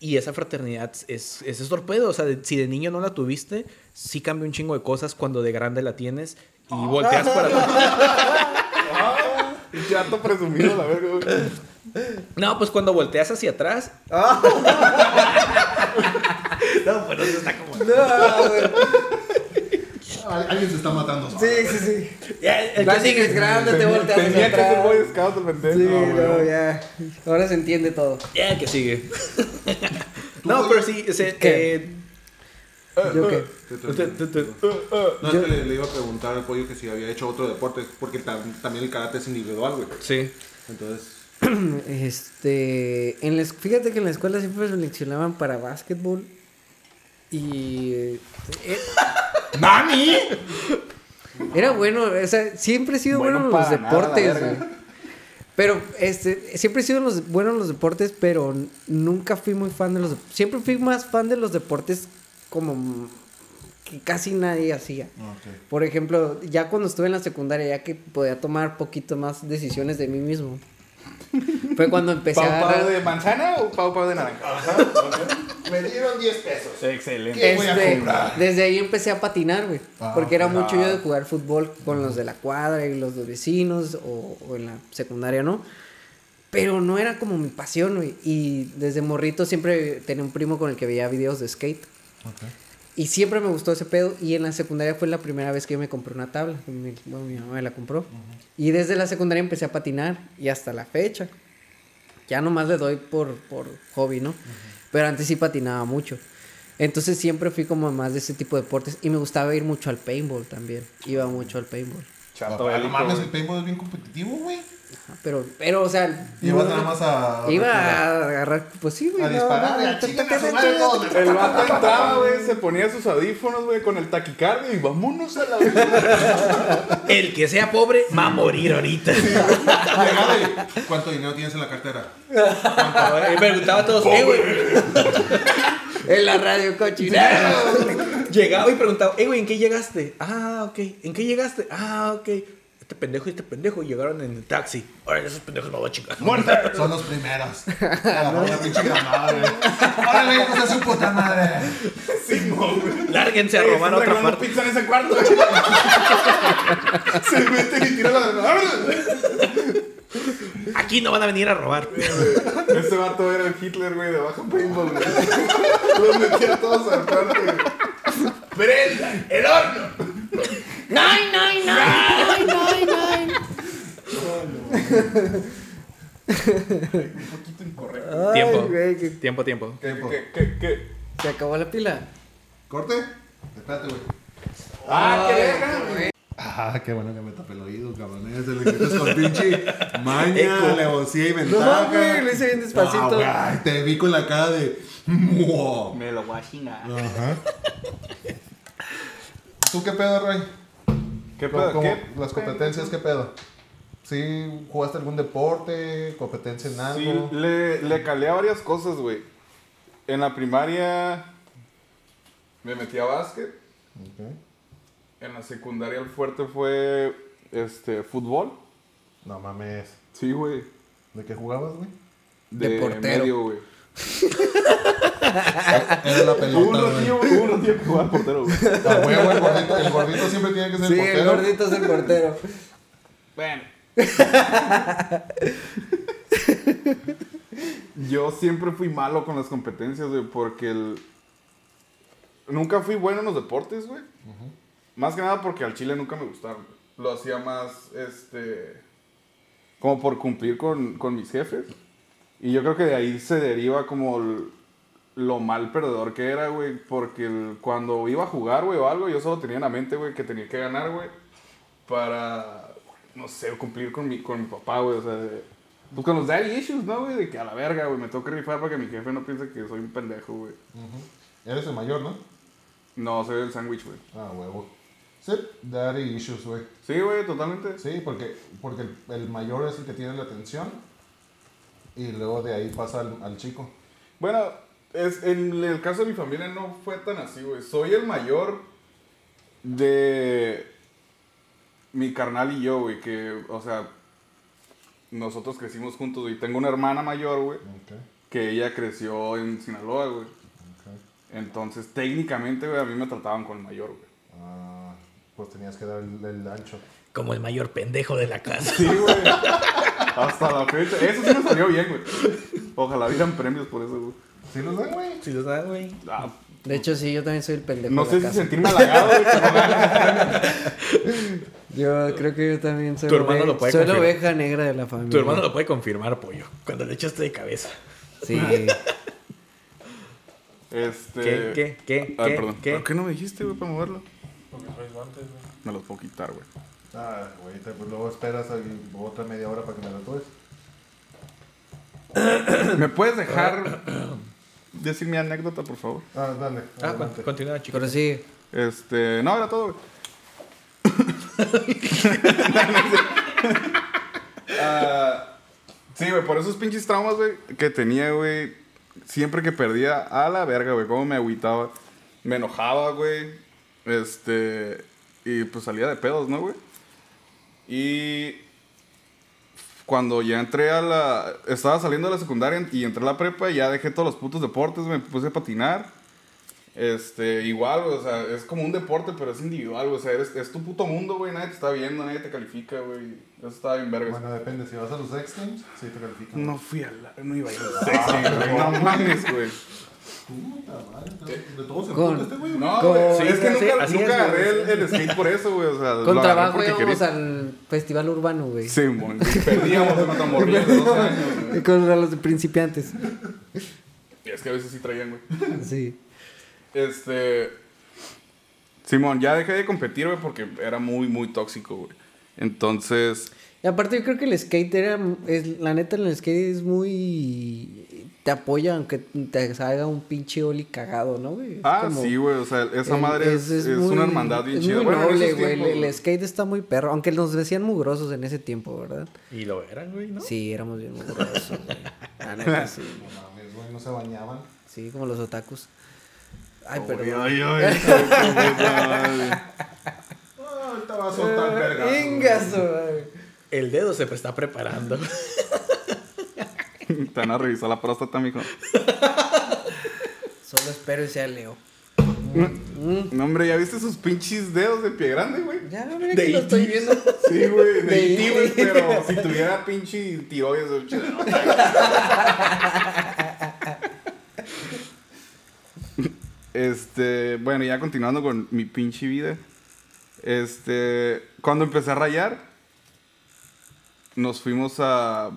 Y esa fraternidad es, es, es torpedo. O sea, de- si de niño no la tuviste, sí cambia un chingo de cosas cuando de grande la tienes y volteas para atrás. Pinche harto presumido, la verga. No, pues cuando volteas hacia atrás. no, pues eso está como. No, Alguien se está matando. Sí, sí, sí. Ya, el sigue- es grande, te volteas Tenía que ser. Boy Scout el pendejo. Sí, No, no, ya. Ahora se entiende todo. Ya, que sigue. no, pero sí, ese, ¿Qué? eh, ¿Yo qué? tu- tu- tu- No, es que le, le iba a preguntar al pollo que si había hecho otro deporte, porque tam- también el karate es individual, güey. Sí. Entonces, Este, en la, fíjate que en la escuela siempre seleccionaban para básquetbol y eh, ¡Nani! era bueno, o sea, siempre he sido bueno, Bueno en los nada, deportes. Pero este, siempre he sido los, bueno en los deportes, pero nunca fui muy fan de los, siempre fui más fan de los deportes como que casi nadie hacía. Por ejemplo, ya cuando estuve en la secundaria, ya que podía tomar poquito más decisiones de mí mismo. Fue cuando empecé ¿Pau a Pau agarrar... de manzana o Pau Pau de naranja? me dieron 10 pesos. Excelente. ¿Qué voy a comprar? desde ahí empecé a patinar, güey. Ah, porque era mucho yo de jugar fútbol con los de la cuadra y los de vecinos o, o en la secundaria, ¿no? Pero no era como mi pasión, güey. Y desde morrito siempre tenía un primo con el que veía videos de skate. Y siempre me gustó ese pedo. Y en la secundaria fue la primera vez que yo me compré una tabla. Mi, bueno, mi mamá me la compró. Y desde la secundaria empecé a patinar. Y hasta la fecha. Ya nomás le doy por, por hobby, ¿no? Pero antes sí patinaba mucho. Entonces siempre fui como más de ese tipo de deportes. Y me gustaba ir mucho al paintball también. Iba mucho al paintball. Chato no mames, el paintball es bien competitivo, güey. Ajá, Pero, pero, o sea... Ibas no- nada más a. Iba a agarrar, pues sí, güey. A disparar a. El vato entraba, güey, se ponía sus audífonos, güey, con el taquicardio y vámonos a la. El que sea pobre va a morir ahorita. ¿Cuánto dinero tienes en la cartera? Y preguntaba a todos, eh, güey. En la radio cochinero. Llegaba y preguntaba, eh, güey, ¿en qué llegaste? Ah, ok. ¿En qué llegaste? Ah, ok. Este pendejo y este pendejo llegaron en el taxi. Ahora esos pendejos me voy a chingar. ¡Muerta! Son los primeros. Una pinche güey. ¡Órale, hijos de su puta madre! Lárguense a Ey, robar a están otra parte. pizza en ese cuarto. se meten y tiran la. Aquí no van a venir a robar. Ese vato era el Hitler, güey, de baja paintball, güey. Los metía todos al cuarto, güey. ¡Prendan el horno! Nine, nine, nine, nine, nine, Un poquito incorrecto. Ay, Tiempo. güey, que Tiempo, tiempo. ¿Qué? ¿Qué, qué, qué? se acabó la pila. ¿Corte? Espérate, güey. ¡Ah, qué verga! güey. Ah, qué bueno que me tapé el oído, cabrón. Es el que quitas con pinche maña, alevosía y ventaja. No, güey, lo hice bien despacito. Ah, güey, te vi con la cara de. "Mua". Me lo voy a chingar. Ajá. ¿Tú qué pedo, Ray? ¿Qué ¿Cómo- pedo? cómo- ¿Qué? las competencias, ¿qué pedo? ¿Sí jugaste algún deporte? ¿Competencia en Sí, algo? le, le calé a varias cosas, güey. En la primaria me metí a básquet. Ok. En la secundaria el fuerte fue este fútbol. No mames. Sí, güey. ¿De qué jugabas, güey? De, De portero. medio, güey. Era la pelota, güey. ratillo, hubo un ratillo que jugaba portero, güey. Huevo, el gordito, el gordito siempre tiene que ser Sí, el el portero. gordito es el portero. Bueno. Yo siempre fui malo con las competencias, güey, porque el... Nunca fui bueno en los deportes, güey. Más que nada porque al chile nunca me gustaron, güey. lo hacía más, este, como por cumplir con, con mis jefes. Y yo creo que de ahí se deriva como lo mal perdedor que era, güey. Porque el- cuando iba a jugar, güey, o algo, yo solo tenía en la mente, güey, que tenía que ganar, güey. Para, no sé, cumplir con mi, con mi papá, güey. O sea, de- pues con los daddy issues, ¿no, güey? De que a la verga, güey, me toca rifar para que mi jefe no piense que soy un pendejo, güey. Eres el mayor, ¿no? No, soy el sándwich, güey. Ah, huevo. Sí, daddy issues, güey. Sí, güey, totalmente. Sí, porque, porque el, el mayor es el que tiene la atención. Y luego de ahí pasa al, al chico. Bueno, es, en el caso de mi familia no fue tan así, güey. Soy el mayor de mi carnal y yo, güey. Que, o sea, nosotros crecimos juntos, güey. Tengo una hermana mayor, güey. Que ella creció en Sinaloa, güey. Entonces, técnicamente, güey, a mí me trataban con el mayor, güey. Ah, pues tenías que dar el, el ancho. Como el mayor pendejo de la casa. Sí, güey. Hasta la fecha. Eso sí me salió bien, güey. Ojalá dieran premios por eso, güey. ¿Sí los dan, güey? Si los dan, güey. Ah, De hecho, sí, yo también soy el pendejo. no de sé la si casa. sentirme halagado, güey. Yo creo que yo también soy, Tu hermano lo puede soy la oveja negra de la familia. Tu hermano lo puede confirmar, pollo. Cuando le echaste de cabeza. Sí. Este. ¿Qué? ¿Qué? ¿Qué? Ay, ¿Qué? perdón. ¿Qué? ¿Por qué no me dijiste, güey, para moverlo? Porque traes guantes, güey. Me los puedo quitar, güey. Ah, güey, te- pues luego esperas ahí otra media hora para que me lo tues. ¿Me puedes dejar decir mi anécdota, por favor? Ah, dale. Ah, adelante. con- continúa, chicos. Pero sí. Este. No, era todo, güey. Ah, sí, güey, por esos pinches traumas, güey, que tenía, güey. Siempre que perdía, a la verga, güey, cómo me agüitaba. Me enojaba, güey. Este. Y pues salía de pedos, ¿no, güey? Y cuando ya entré a la. Estaba saliendo de la secundaria y entré a la prepa y ya dejé todos los putos deportes, me puse a patinar. Este, igual, o sea, es como un deporte, pero es individual, güey. O sea, eres- es tu puto mundo, güey. Nadie te está viendo, nadie te califica, güey. Eso está bien verga. Bueno, depende. Si vas a los X Games, sí te califican. No fui a la. No iba a ir al sexy, güey. No mames, güey. De todos se Con- este güey. No, Con- güey. Sí, es que sí, nunca, así nunca es, agarré el, el skate por eso, güey. O sea, Con trabajo íbamos quería. al festival urbano, güey. Sí, mon. Perdíamos en Matamorillo de 12 años, güey. Con los de principiantes. Y es que a veces sí traían, güey. Sí. Este. Simón, ya dejé de competir, güey, porque era muy, muy tóxico, güey. Entonces. Y aparte yo creo que el skate era, es, la neta el skate es muy, te apoya aunque te salga un pinche oli cagado, ¿no, güey? Es Ah, como- sí, güey. O sea, esa el- madre es, es muy- una hermandad bien es chida. Bueno, noble, güey. El, tiempos, el skate está muy perro, aunque nos decían mugrosos en ese tiempo, ¿verdad? Y lo eran, güey, ¿no? Sí, éramos bien mugrosos, güey. La neta, sí. No mames, güey, no se bañaban. Sí, como los otakus. Ay, Ay, perdón. ay, ay, ay. Ah, ahorita va a soltar verga. Vengazo, güey. El dedo se está preparando. Te van a revisar la próstata, mijo. Solo espero y sea Leo. No, hombre, ¿ya viste sus pinches dedos de pie grande, güey? Ya, mira que lo estoy viendo. Sí, güey, de IT, güey, pero si tuviera pinche tiroides. Este, bueno, ya continuando con mi pinche vida. Este, cuando empecé a rayar, nos fuimos a,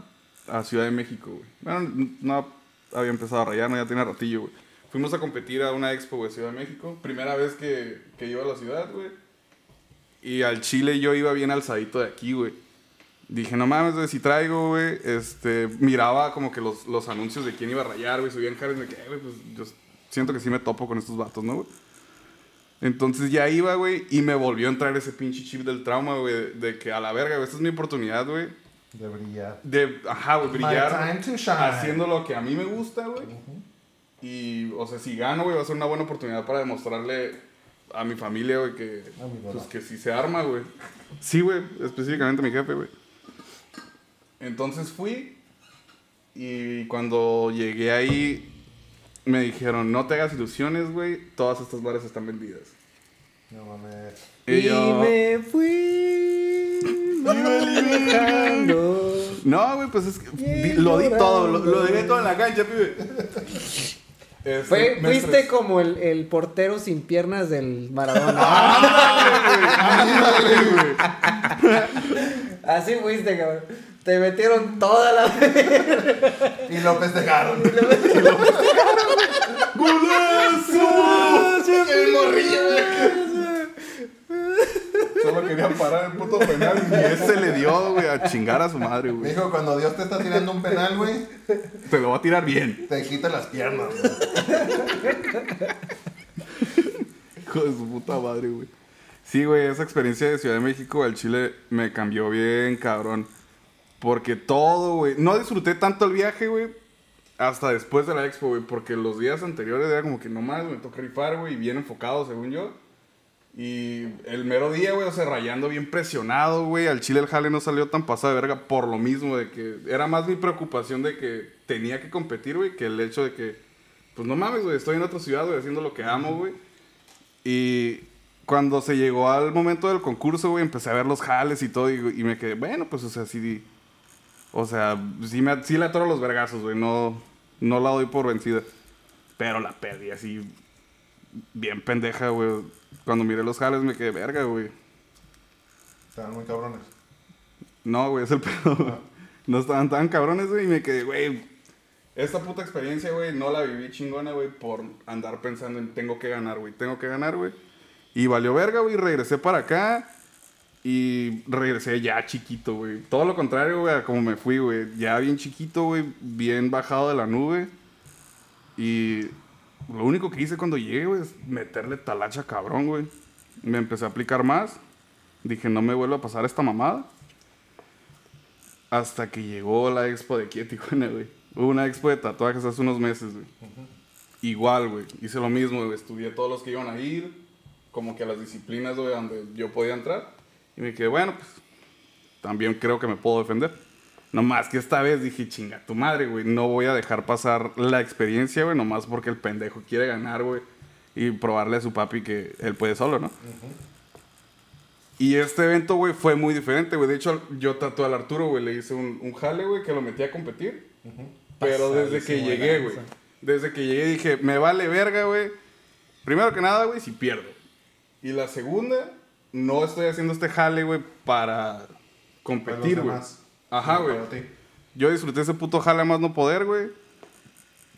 a Ciudad de México, güey. Bueno, no había empezado a rayar, no, ya tenía ratillo, güey. Fuimos a competir a una expo, güey, Ciudad de México. Primera vez que, que iba a la ciudad, güey. Y al Chile yo iba bien alzadito de aquí, güey. Dije, no mames, güey, si traigo, güey. Este, miraba como que los, los anuncios de quién iba a rayar, güey. Subían caras y me quedé, güey, pues yo siento que sí me topo con estos vatos, ¿no, güey? Entonces ya iba, güey, y me volvió a entrar ese pinche chip del trauma, güey, de que a la verga, güey, esta es mi oportunidad, güey, De brillar. de, ajá, güey, brillar haciendo lo que a mí me gusta, güey. Y, o sea, si gano, güey, va a ser una buena oportunidad para demostrarle a mi familia, güey, que, pues, que sí se arma, güey. Sí, güey, específicamente a mi jefe, güey. Entonces fui y cuando llegué ahí me dijeron, no te hagas ilusiones, güey, todas estas bares están vendidas. No mames. Y, Y yo, me fui. No, güey, pues es que di- lo di todo, lo, lo dejé todo en la cancha, pibe. Este, Fue, fuiste como el, el portero sin piernas del Maradona. Ándale, güey. Así fuiste, cabrón. Te metieron toda la. Y lo festejaron. El morrillo, güey. Solo quería parar el puto penal y ese le dio, güey, a chingar a su madre, güey. dijo, cuando Dios te está tirando un penal, güey, Te lo va a tirar bien. te quita las piernas. güey. Hijo de su puta madre, güey. Sí, güey, esa experiencia de Ciudad de México al Chile me cambió bien, cabrón. Porque todo, güey. No disfruté tanto el viaje, güey. Hasta después de la expo, güey. Porque los días anteriores era como que nomás me toca rifar, güey. Y bien enfocado, según yo. Y el mero día, güey, o sea, rayando bien presionado, güey. Al Chile el jale no salió tan pasado de verga por lo mismo, de que era más mi preocupación de que tenía que competir, güey, que el hecho de que, pues no mames, güey, estoy en otra ciudad, güey, haciendo lo que amo, güey. Y cuando se llegó al momento del concurso, güey, empecé a ver los jales y todo, y, y me quedé, bueno, pues, o sea, sí, o sea, sí, me, sí le atoro los vergazos, güey, no, no la doy por vencida. Pero la perdí así, bien pendeja, güey. Cuando miré los jales me quedé verga, güey. Estaban muy cabrones. No, güey, es el pedo. No estaban tan cabrones, güey, y me quedé, güey. Esta puta experiencia, güey, no la viví chingona, güey, por andar pensando en tengo que ganar, güey, tengo que ganar, güey. Y valió verga, güey, regresé para acá y regresé ya chiquito, güey. Todo lo contrario, güey, a como me fui, güey. Ya bien chiquito, güey, bien bajado de la nube. Y lo único que hice cuando llegué, güey, es meterle talacha cabrón, güey. Me empecé a aplicar más. Dije, no me vuelva a pasar esta mamada. Hasta que llegó la expo de aquí de Tijuana, güey. Hubo una expo de tatuajes hace unos meses, güey. Igual, güey. Hice lo mismo, güey. Estudié todos los que iban a ir. Como que a las disciplinas, güey, donde yo podía entrar. Y me quedé, bueno, pues también creo que me puedo defender. Nomás que esta vez dije, chinga tu madre, güey. No voy a dejar pasar la experiencia, güey. Nomás porque el pendejo quiere ganar, güey. Y probarle a su papi que él puede solo, ¿no? Y este evento, güey, fue muy diferente, güey. De hecho, yo tatué al Arturo, güey. Le hice un, un jale, güey, que lo metí a competir. Pero desde que llegué, güey. Desde que llegué dije, me vale verga, güey. Primero que nada, güey, si pierdo. Y la segunda, no estoy haciendo este jale, güey, para competir, güey. Ajá, güey. Yo disfruté ese puto jale más no poder, güey.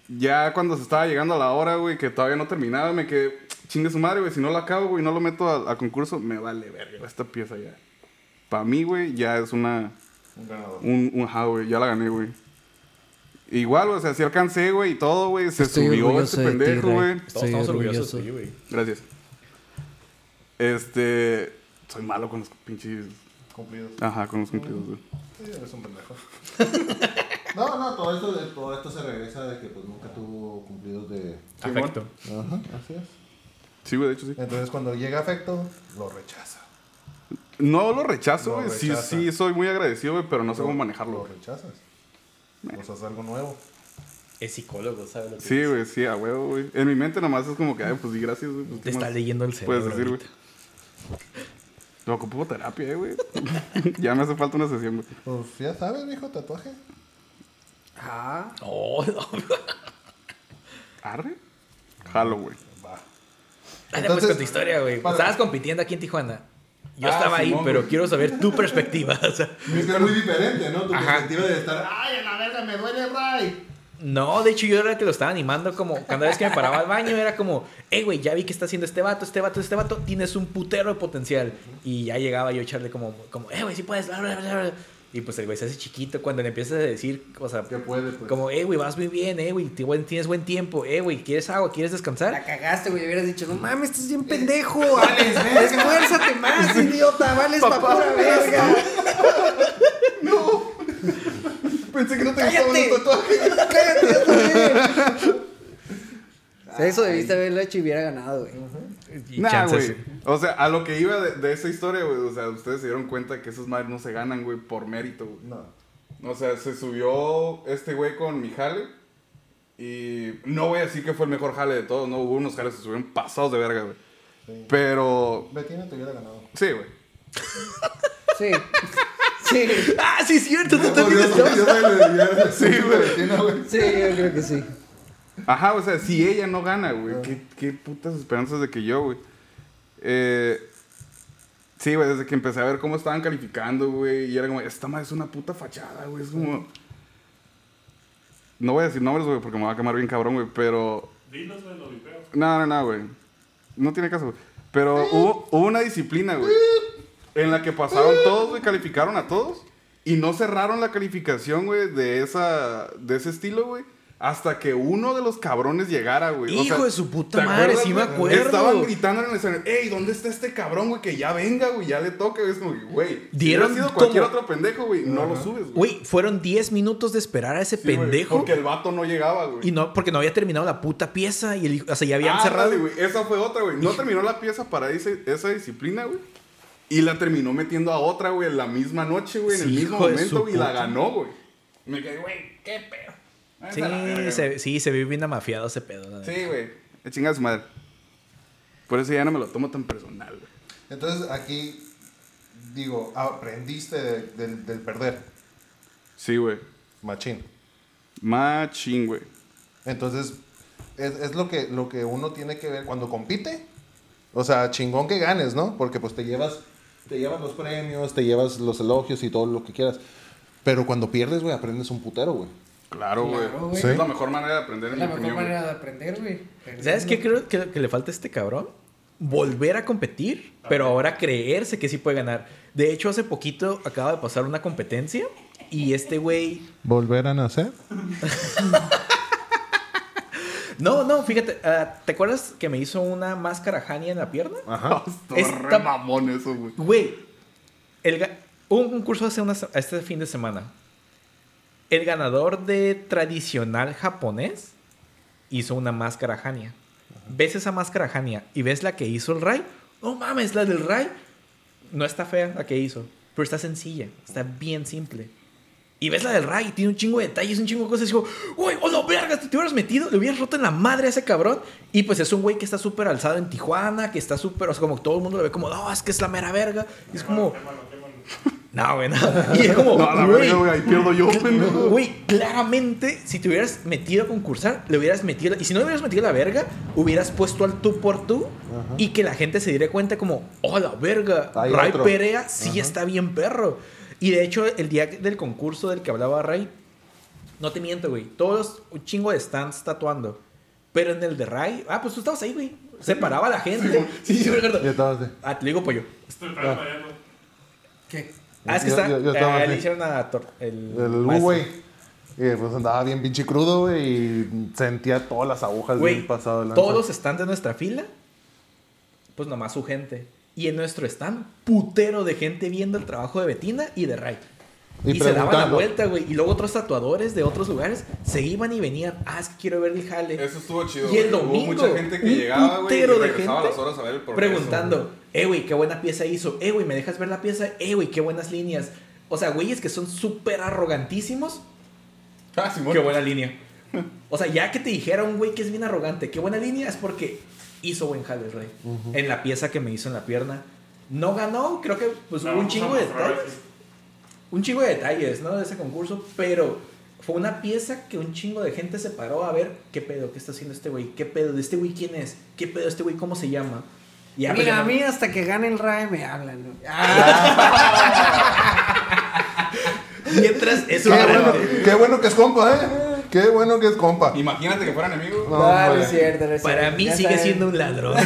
Ya cuando se estaba llegando a la hora, güey, que todavía no terminaba, me quedé, chingue su madre, güey. Si no lo acabo, güey, no lo meto a, a concurso, me vale verga esta pieza ya. Para mí, güey, ya es una. Un ganador. Un, un ajá, güey, ya la gané, güey. Igual, o sea, sí alcancé, güey, y todo, güey. Se Estoy subió este pendejo, güey. Todos estamos orgullosos orgulloso. de ti, güey. Gracias. Este. Soy malo con los pinches. Cumplidos. Ajá, con los cumplidos, güey. Sí, eres un pendejo. no, no, todo esto, todo esto se regresa de que pues nunca tuvo cumplidos de... Afecto. Ajá, así es. Sí, güey, de hecho sí. Entonces cuando llega afecto, lo rechaza. No lo rechazo, Lo güey. Sí, rechaza. sí, soy muy agradecido, güey, pero no sé cómo Lo manejarlo. rechazas. Pues haz algo nuevo. Es psicólogo, ¿sabes lo que Sí, güey, sí, a huevo, güey. En mi mente nomás es como que, ay, pues sí, gracias, güey. pues, Te ¿qué está más leyendo el cerebro. Puedes decir, güey. ahorita. Lo ocupo terapia, eh, güey. ya me hace falta una sesión, güey. Pues ya sabes, mijo, tatuaje. Ah, Oh, no. ¿Arre? Jalo, güey. Va. Pues Entonces, con tu historia, güey. para- Estabas compitiendo aquí en Tijuana. Yo Ah, estaba ahí, Simón, pero güey. quiero saber tu perspectiva. o sea, Es que es muy diferente, ¿no? Tu Ajá. perspectiva de estar, ay, a la verga, me duele, Ray. No, de hecho yo era el que lo estaba animando como cada vez que me paraba al baño era como, hey güey, ya vi que está haciendo este vato, este vato, este vato, tienes un putero de potencial. Y ya llegaba yo a echarle como, como, eh güey, sí puedes, bla, bla, bla, bla". Y pues el güey se hace chiquito cuando le empiezas a decir, o sea, ¿Qué puede, pues? como, eh güey, vas muy bien, eh güey, tienes buen tiempo, eh güey, ¿quieres agua? ¿Quieres descansar? la cagaste, güey. Hubieras dicho, no mames, estás bien pendejo. Esfuérzate más, idiota. Vales pa' pura verga. Pensé que no te gustaban los tatuajes. Cállate, yo también. O sea, Eso debiste haberlo hecho y hubiera ganado, güey. Nah, güey. O sea, a lo que iba de, de esa historia, güey. O sea, ustedes se dieron cuenta que esas madres no se ganan, güey, por mérito, güey. No. O sea, se subió este güey con mi jale. Y no voy a decir que fue el mejor jale de todos, no. Hubo unos jales que estuvieron pasados de verga, güey. Sí. Pero. Betina te hubiera ganado. Sí, güey. Sí. Sí. Ah, sí, es cierto, tú también estabas. yo soy Sí, güey. Sí, yo creo que sí. Ajá, o sea, si ella no gana, güey, ¿qué, qué putas esperanzas de que yo, güey. Eh, sí, güey, desde que empecé a ver cómo estaban calificando, güey, y era como, esta madre es una puta fachada, güey, es como... No voy a decir nombres, güey, porque me va a quemar bien cabrón, güey, pero... Dinos, güey, lo vipeo. No, no, no, güey. No tiene caso, güey. Pero hubo, hubo una disciplina, güey, en la que pasaron todos, güey, calificaron a todos, y no cerraron la calificación, güey, de, esa, de ese estilo, güey. Hasta que uno de los cabrones llegara, güey. O Hijo sea, de su puta ¿te madre, acuerdas, sí me acuerdo. Estaban gritando en el escenario, ey, ¿dónde está este cabrón, güey? Que ya venga, güey, ya le toca. güey. Es como, que, güey, si Dieron hubiera sido cualquier como- otro pendejo, güey, no lo subes, güey. Güey, fueron 10 minutos de esperar a ese Sí, güey, pendejo. Porque el vato no llegaba, güey. Y no, porque no había terminado la puta pieza y el, o sea, ya habían Ah, cerrado. dale, güey. Esa fue otra, güey. No terminó la pieza para ese- esa disciplina, güey. Y la terminó metiendo a otra, güey, la misma noche, güey, en el mismo momento, güey, y la ganó, güey. Me quedé, güey, qué pedo. Sí, verga, se, sí, se ve bien amafiado ese pedo. Sí, güey. De chingada su madre. Por eso ya no me lo tomo tan personal, güey. Entonces aquí, digo, aprendiste de- del, del perder, Sí, güey. machín. Machín, güey. Entonces, es, es lo, que, lo que uno tiene que ver cuando compite. O sea, chingón que ganes, ¿no? Porque pues te llevas, te llevas los premios, te llevas los elogios y todo lo que quieras. Pero cuando pierdes, güey, aprendes un putero, güey. Claro, güey. Claro. Sí. Es la mejor manera de aprender, Es en la mejor opinión, manera de aprender, güey. ¿Sabes qué creo que, que le falta a este cabrón? Volver a competir, pero ahora creerse que sí puede ganar. De hecho, hace poquito acaba de pasar una competencia y este güey... ¿Volver a nacer? No, no, fíjate, ah, ¿te acuerdas que me hizo una máscara Hani en la pierna? Ajá. Re mamón eso, güey. Güey, el ga- hubo un concurso hace una este fin de semana. El ganador de tradicional japonés hizo una máscara Hania. ¿Ves esa máscara Hania y ves la que hizo el Rai? No mames, la del Rai no está fea la que hizo, pero está sencilla, está bien simple. Y ves la del Rai, tiene un chingo de detalles, un chingo de cosas. Y digo, uy, hola, verga, te, te hubieras metido, le hubieras roto en la madre a ese cabrón. Y pues es un güey que está súper alzado en Tijuana, que está súper, o sea, como todo el mundo lo ve como, no, es que es la mera verga. Y es como, no, güey, no. Y es como, No, la güey, güey, ahí pierdo yo, pendejo. Güey, claramente, si te hubieras metido a concursar, le hubieras metido. Y si no le hubieras metido la verga, hubieras puesto al tú por tú y que la gente se diera cuenta, como, oh, la verga, Ray. Perea sí está bien perro. Y de hecho, el día del concurso del que hablaba Ray, no te miento, güey, todos un chingo de stands tatuando. Pero en el de Ray, ah, pues tú estabas ahí, güey. Se paraba la gente. Sí, sí, me acuerdo. Y estabas de- Ah, te lo digo pollo. Estoy desmayando. ¿Qué? Ah, es que Yo- está. yo- yo estaba eh, así. le hicieron a Tor- el. El güey. Y pues andaba bien pinche crudo, güey. Y sentía todas las agujas Güey, bien pasado de lanza. todos los stands de nuestra fila, pues nomás su gente. Y en nuestro stand, putero de gente viendo el trabajo de Betina y de Ray. Y Y, se daban la vuelta, güey. Y luego otros tatuadores de otros lugares se iban y venían. Ah, es que quiero ver el jale. Eso estuvo chido. Y el domingo, Hubo mucha gente que llegaba, güey, y putero de gente las horas a ver el progreso. Preguntando, eh, güey, qué buena pieza hizo. Eh, güey, ¿me dejas ver la pieza? Eh, güey, qué buenas líneas. O sea, güeyes que son súper arrogantísimos. Ah, Simón. Qué buena línea. O sea, ya que te dijera un güey que es bien arrogante, qué buena línea, es porque hizo buen jale, rey. En la pieza que me hizo en la pierna. No ganó, creo que pues hubo un chingo de detalles. Un chingo de detalles, ¿no? De ese concurso, pero fue una pieza que un chingo de gente se paró a ver qué pedo, qué está haciendo este güey, qué pedo, de este güey quién es, qué pedo, este güey cómo se llama. Y Mira, a mí hasta que gane el RAE me hablan. ¿no? Mientras eso Qué bueno, qué bueno que es compa, ¿eh? Qué bueno que es compa. Imagínate que fueran enemigos. No, No, es cierto, no es para cierto. mí Ya sigue saben. siendo un ladrón.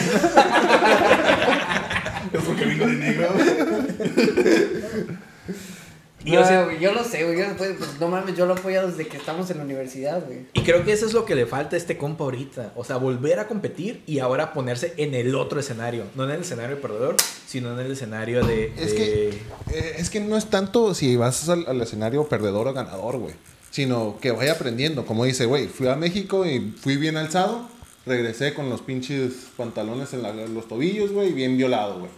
Es porque vengo de negro. Y, No, o sea, yo lo sé, güey. yo, pues, no mames, yo lo apoyo desde que estamos en la universidad, güey. Y creo que eso es lo que le falta a este compa ahorita. O sea, volver a competir y ahora ponerse en el otro escenario. No en el escenario perdedor, sino en el escenario de. Es de- que, eh, es que no es tanto si vas al, al escenario perdedor o ganador, güey. Sino que vaya aprendiendo. Como dice, güey, fui a México y fui bien alzado. Regresé con los pinches pantalones en, la- los tobillos, güey, y bien violado, güey.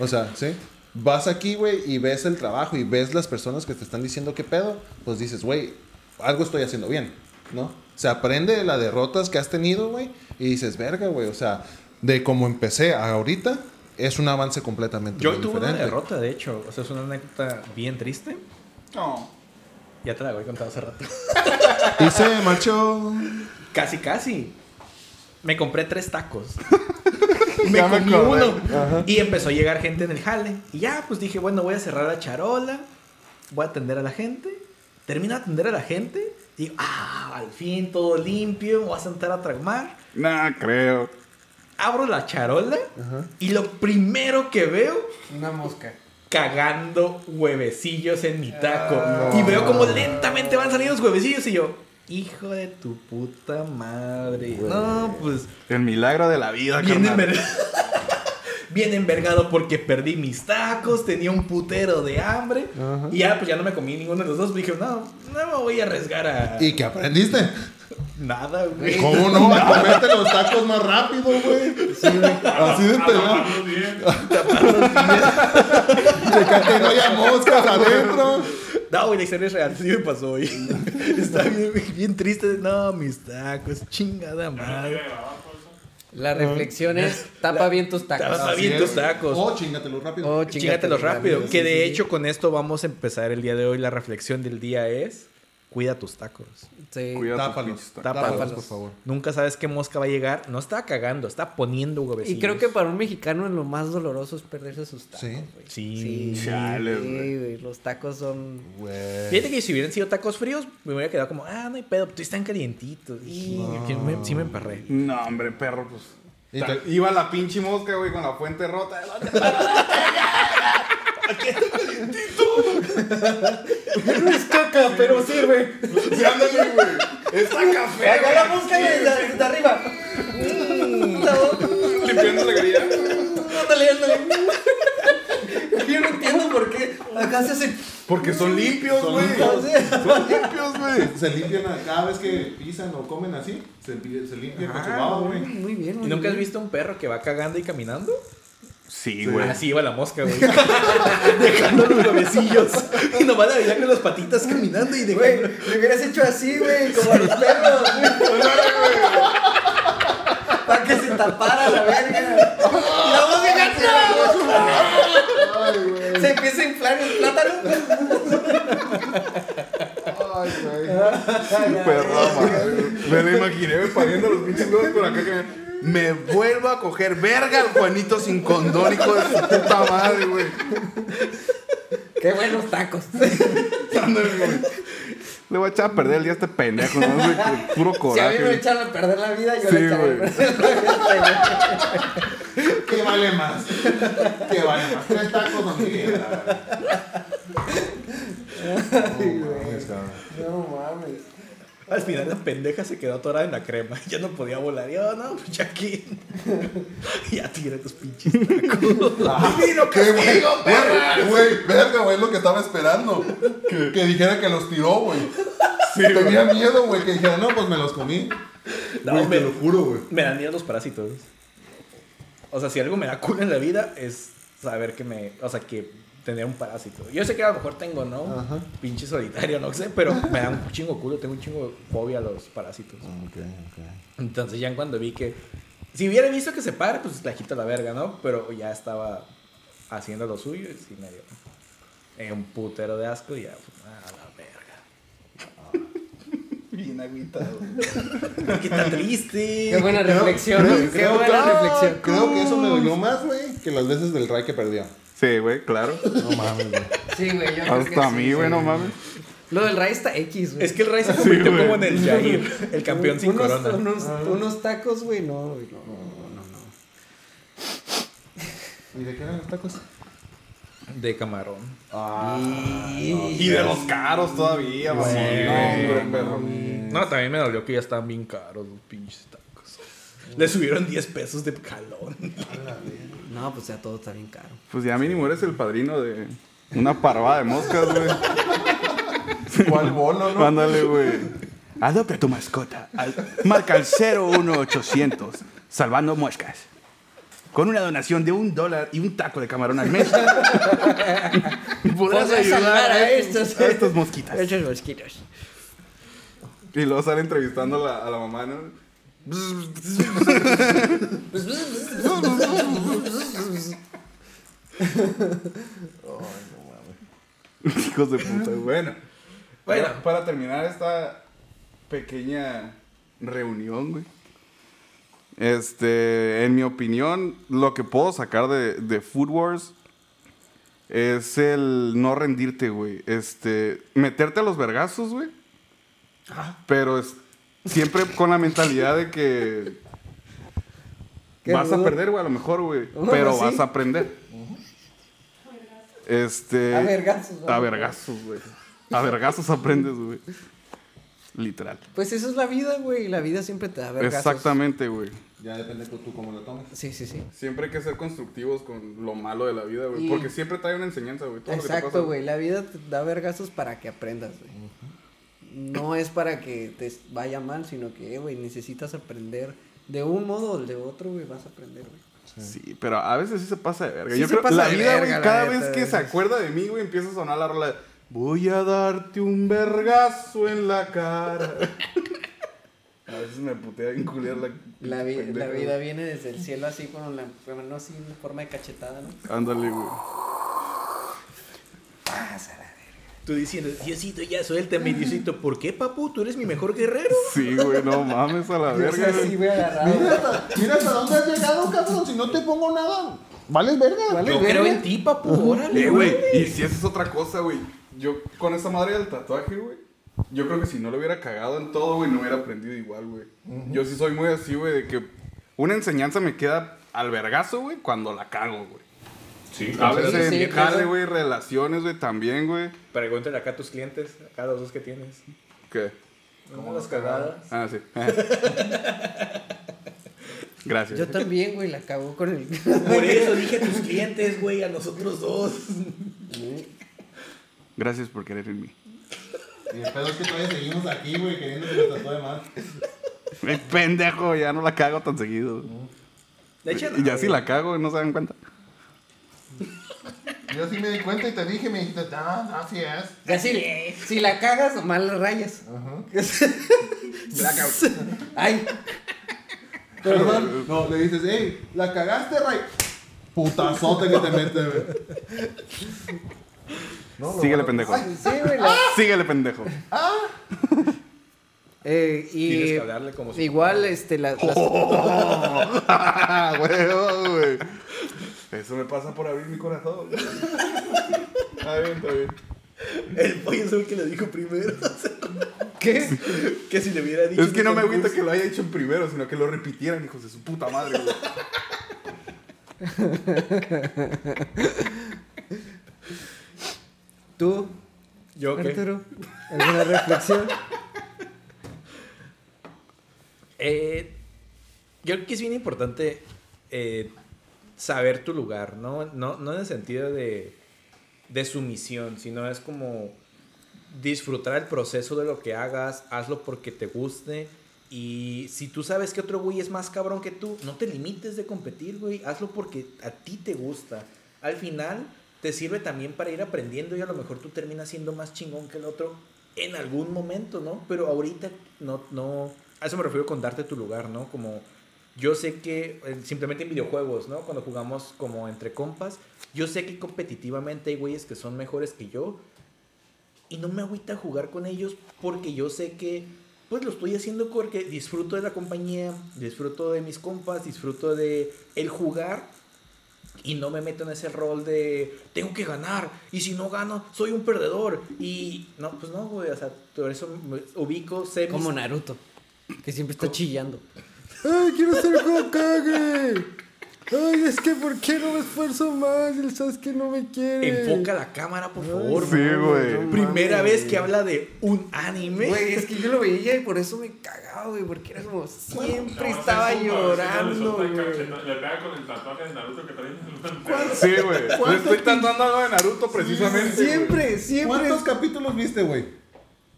O sea, ¿sí? Vas aquí, güey, y ves el trabajo y ves las personas que te están diciendo qué pedo, pues dices, güey, algo estoy haciendo bien, ¿no? Se aprende de las derrotas que has tenido, güey, y dices, verga, güey, o sea, de cómo empecé a ahorita, es un avance completamente Yo tuve una diferente. derrota, de hecho. O sea, es una anécdota bien triste. No. Ya te la había contado hace rato. Y se marchó. Casi, casi. Me compré tres tacos. me comí uno. Y empezó a llegar gente en el jale. Y ya, pues dije, bueno, voy a cerrar la charola. Voy a atender a la gente. Termino de atender a la gente. Digo, ah, al fin todo limpio. Me voy a sentar a tramar. Nah, creo. Abro la charola. Y lo primero que veo Una mosca. Cagando huevecillos en mi taco. Y veo como lentamente van saliendo los huevecillos y yo, hijo de tu puta madre. No, pues El milagro de la vida, bien, enver- bien envergado porque perdí mis tacos, tenía un putero de hambre. Y ya, pues ya no me comí ninguno de los dos. Dije, no, no me voy a arriesgar a ¿Y qué aprendiste? nada, güey. ¿Cómo no? A comerte los tacos más rápido, güey. Así de pelado. Que no haya moscas adentro. No, güey, la historia es real. Sí me pasó, güey. Está bien, bien triste. No, mis tacos, chingada madre. La reflexión es, tapa bien tus tacos. Tapa bien tus tacos. Oh, chingatelos rápido. Oh, Chingatelos rápido. que de sí, hecho, con esto vamos a empezar el día de hoy. La reflexión del día es: cuida tus tacos. Sí. Cuida Tápalos. Tápalos. Tápalos, por favor. Nunca sabes qué mosca va a llegar. No está cagando, está poniendo huevecillos. Y creo que para un mexicano lo más doloroso es perderse sus tacos. Sí. güey. Sí. Sí, Chale, sí, güey. güey, Los tacos son. Fíjate que si hubieran sido tacos fríos, me hubiera quedado como, ah, no hay pedo, tú están calientitos. Y me- sí me emparré. No, hombre, perro, pues. Y Ta- te- Iba la pinche mosca, güey, con la fuente rota. Es caca, pero sirve. Sí, ándale, güey. Está café. Acá la mosca de, de- de arriba. Limpiando la grilla. Ándale, ándale. Yo no entiendo por qué. Acá se hace. Porque son limpios, Son güey. limpios. Son limpios, güey. Se limpian cada vez que pisan o comen así. Se, se limpian con su güey. Muy bien, ¿Y muy nunca has visto un perro que va cagando y caminando? Sí, güey. Así iba la mosca, güey. dejando los huevecillos. Y nomás la veía con las patitas caminando y Güey, dejando. le hubieras hecho así, güey, como a los perros, güey. Para que se tapara la verga. Y la mosca Se empieza a inflar el plátano. Ay, güey. Perro, madre. Me lo imaginé güey, pariendo los pinches huevos por acá que me vuelvo a coger verga al Juanito sin condón, hijo de su puta madre, güey. Qué buenos tacos. Le voy a echar a perder el día a este pendejo, ¿no? Con puro Si a mí coraje. me echaron a perder la vida, yo Sí, le echaré a güey. perder la vida. ¿Qué vale más? ¿Qué vale más? Tres tacos o mil. No mames. Al final la pendeja se quedó atorada en la crema. Ya no podía volar. Y yo, no, pues ya aquí. ya tiré tus pinches tacos. ¡Qué güey! Güey, Güey, verga, güey, es lo que estaba esperando. Que dijera que los tiró, güey. Tenía miedo, güey, que dijera, no, pues me los comí. No, Güey, me, te lo juro, güey. me dan miedo los parásitos. O sea, si algo me da culo en la vida es saber que me. O sea, que tener un parásito. Yo sé que a lo mejor tengo, ¿no? Ajá. Pinche solitario, no sé, pero me da un chingo culo. Tengo un chingo de fobia a los parásitos. Ok, ok. Entonces, ya cuando vi que. Si hubiera visto que se para, pues la quito a la verga, ¿no? Pero ya estaba haciendo lo suyo y sí me dio eh, un putero de asco y ya, pues, a la verga. Bien agüitado. Qué tan triste. Qué buena reflexión, creo- güey. Qué buena reflexión. Creo que eso me dolió más, güey, que las veces del Ray que perdió. Sí, güey, claro. No mames, güey. Sí, güey, yo creo que Hasta a sí, mí, güey, sí. no mames. Lo del Ray está X, güey. Es que el Ray se convirtió güey. como en el Jair, el campeón sin unos, corona. Unos, unos tacos, güey, no, güey, no, no, no, no. ¿Y de qué eran los tacos? De camarón. Y de los caros todavía, güey. Sí, no, güey. hombre, perro. No, también me dolió que ya estaban bien caros los pinches tacos. Le subieron 10 pesos de calón. No, pues ya todo está bien caro. Pues ya mínimo eres el padrino de una parvada de moscas, güey. ¿Cuál bolo, no? Ándale, güey. Adopta tu mascota. Al- marca al 01800 salvando moscas. Con una donación de un dólar y un taco de camarón al mes. podrás salvar a estos. a estos mosquitas. Estos mosquitos. Y luego sale entrevistando a la, a la mamá, ¿no? Hijos de puta. Bueno. Bueno. Para, para terminar esta pequeña reunión, güey. Este, en mi opinión, lo que puedo sacar de, de Food Wars es el no rendirte, güey. Este, meterte a los vergazos, güey. Pero es siempre con la mentalidad de que Qué vas a perder, güey, a lo mejor, güey. Bueno, pero sí. vas a aprender. Este. A vergazos, A güey. vergazos, güey. A vergazos aprendes, güey. Literal. Pues eso es la vida, güey. La vida siempre te da vergazos. Exactamente, güey. Ya depende tú, tú cómo lo tomes. Sí, sí, sí. Siempre hay que ser constructivos con lo malo de la vida, güey. Y- Porque siempre trae una enseñanza, güey. Exacto, güey. La vida te da vergazos para que aprendas, güey. No es para que te vaya mal, sino que, eh, güey, necesitas aprender. De un modo o de otro, güey, vas a aprender, güey. Sí, pero a veces sí se pasa de verga. Sí Yo se creo pasa la vida, güey, cada vez que se acuerda de mí, güey, empieza a sonar la rola. de, Voy a darte un vergazo en la cara. a veces me putea bien culera la. La, vi- pendeja, la güey. vida viene desde el cielo así con la mano así en forma de cachetada, ¿no? Ándale, güey. Tú diciendo, Diosito, ya suéltame, Diosito. ¿Por qué, papu? Tú eres mi mejor guerrero. Sí, güey, no mames a la Yo verga. así, güey. güey, agarrado. Mira hasta, mira hasta dónde has llegado, cabrón. Si no te pongo nada, vales verga. Vale, Yo verga. creo en ti, papu. Órale, Eh, güey, y si esa es otra cosa, güey. Yo con esa madre del tatuaje, güey. Yo creo que si no lo hubiera cagado en todo, güey, no hubiera aprendido igual, güey. Yo sí soy muy así, güey, de que una enseñanza me queda al vergazo, güey, cuando la cago, güey. Sí, A entonces, veces sí, en jale, güey, relaciones, güey, también, güey. Pregúntale acá a tus clientes, acá a los dos que tienes. ¿Qué? ¿Cómo las cagadas? Ah, sí. Gracias. Yo también, güey, la cagó con el. Por eso dije a tus clientes, güey, a nosotros dos. Gracias por querer en mí. Y el pedo es que todavía seguimos aquí, güey, queriendo que nos tatúe más. Ay, pendejo, ya no la cago tan seguido. De hecho, Y ya si la cago, no se dan cuenta. Yo sí me di cuenta y te dije, me dijiste, ah, así es. Ya si, si la cagas o mal la rayas. Ay. Perdón. No, le dices, hey, la cagaste, Ray. Putazote que te mete, güey. No, no, Síguele, no. pendejo. Ay, Sí, güey. la- Síguele, pendejo. Eh, Tienes y que hablarle como si- igual, este, la- las, Ah, huevo, güey. Eso me pasa por abrir mi corazón. Está bien, está bien. El pollo es el que lo dijo primero. ¿Qué? que si le hubiera dicho. Es que no me agüita que lo haya hecho en primero, sino que lo repitieran, hijos de su puta madre, güey. ¿Tú, Yo, ¿qué? Arturo? ¿Alguna reflexión? Eh, yo creo que es bien importante eh, saber tu lugar, ¿no? No, no en el sentido de, de sumisión, sino es como disfrutar el proceso de lo que hagas, hazlo porque te guste. Y si tú sabes que otro güey es más cabrón que tú, no te limites de competir, güey. Hazlo porque a ti te gusta. Al final te sirve también para ir aprendiendo y a lo mejor tú terminas siendo más chingón que el otro en algún momento, ¿no? Pero ahorita no, no, a eso me refiero con darte tu lugar, ¿no? Como yo sé que eh, simplemente en videojuegos, ¿no? Cuando jugamos como entre compas, yo sé que competitivamente hay güeyes que son mejores que yo y no me agüita jugar con ellos porque yo sé que pues lo estoy haciendo porque disfruto de la compañía, disfruto de mis compas, disfruto de el jugar y no me meto en ese rol de tengo que ganar y si no gano soy un perdedor y no pues no güey o sea por eso me ubico sé mis- Como Naruto, que siempre está chillando. ¡Ay, quiero ser Hokage! ¡Ay, es que ¿por qué no me esfuerzo más? El Sasuke no me quiere. enfoca la cámara por favor Sí, güey. no primera mames. vez que habla de un anime Güey, es que yo lo veía y por eso me cagaba, güey, porque era como siempre No, estaba llorando, güey. Le pega con el tatuaje de Naruto que trae en el Sí, güey. Le estoy tratando algo de Naruto precisamente. Siempre, siempre. ¿Cuántos capítulos viste, güey?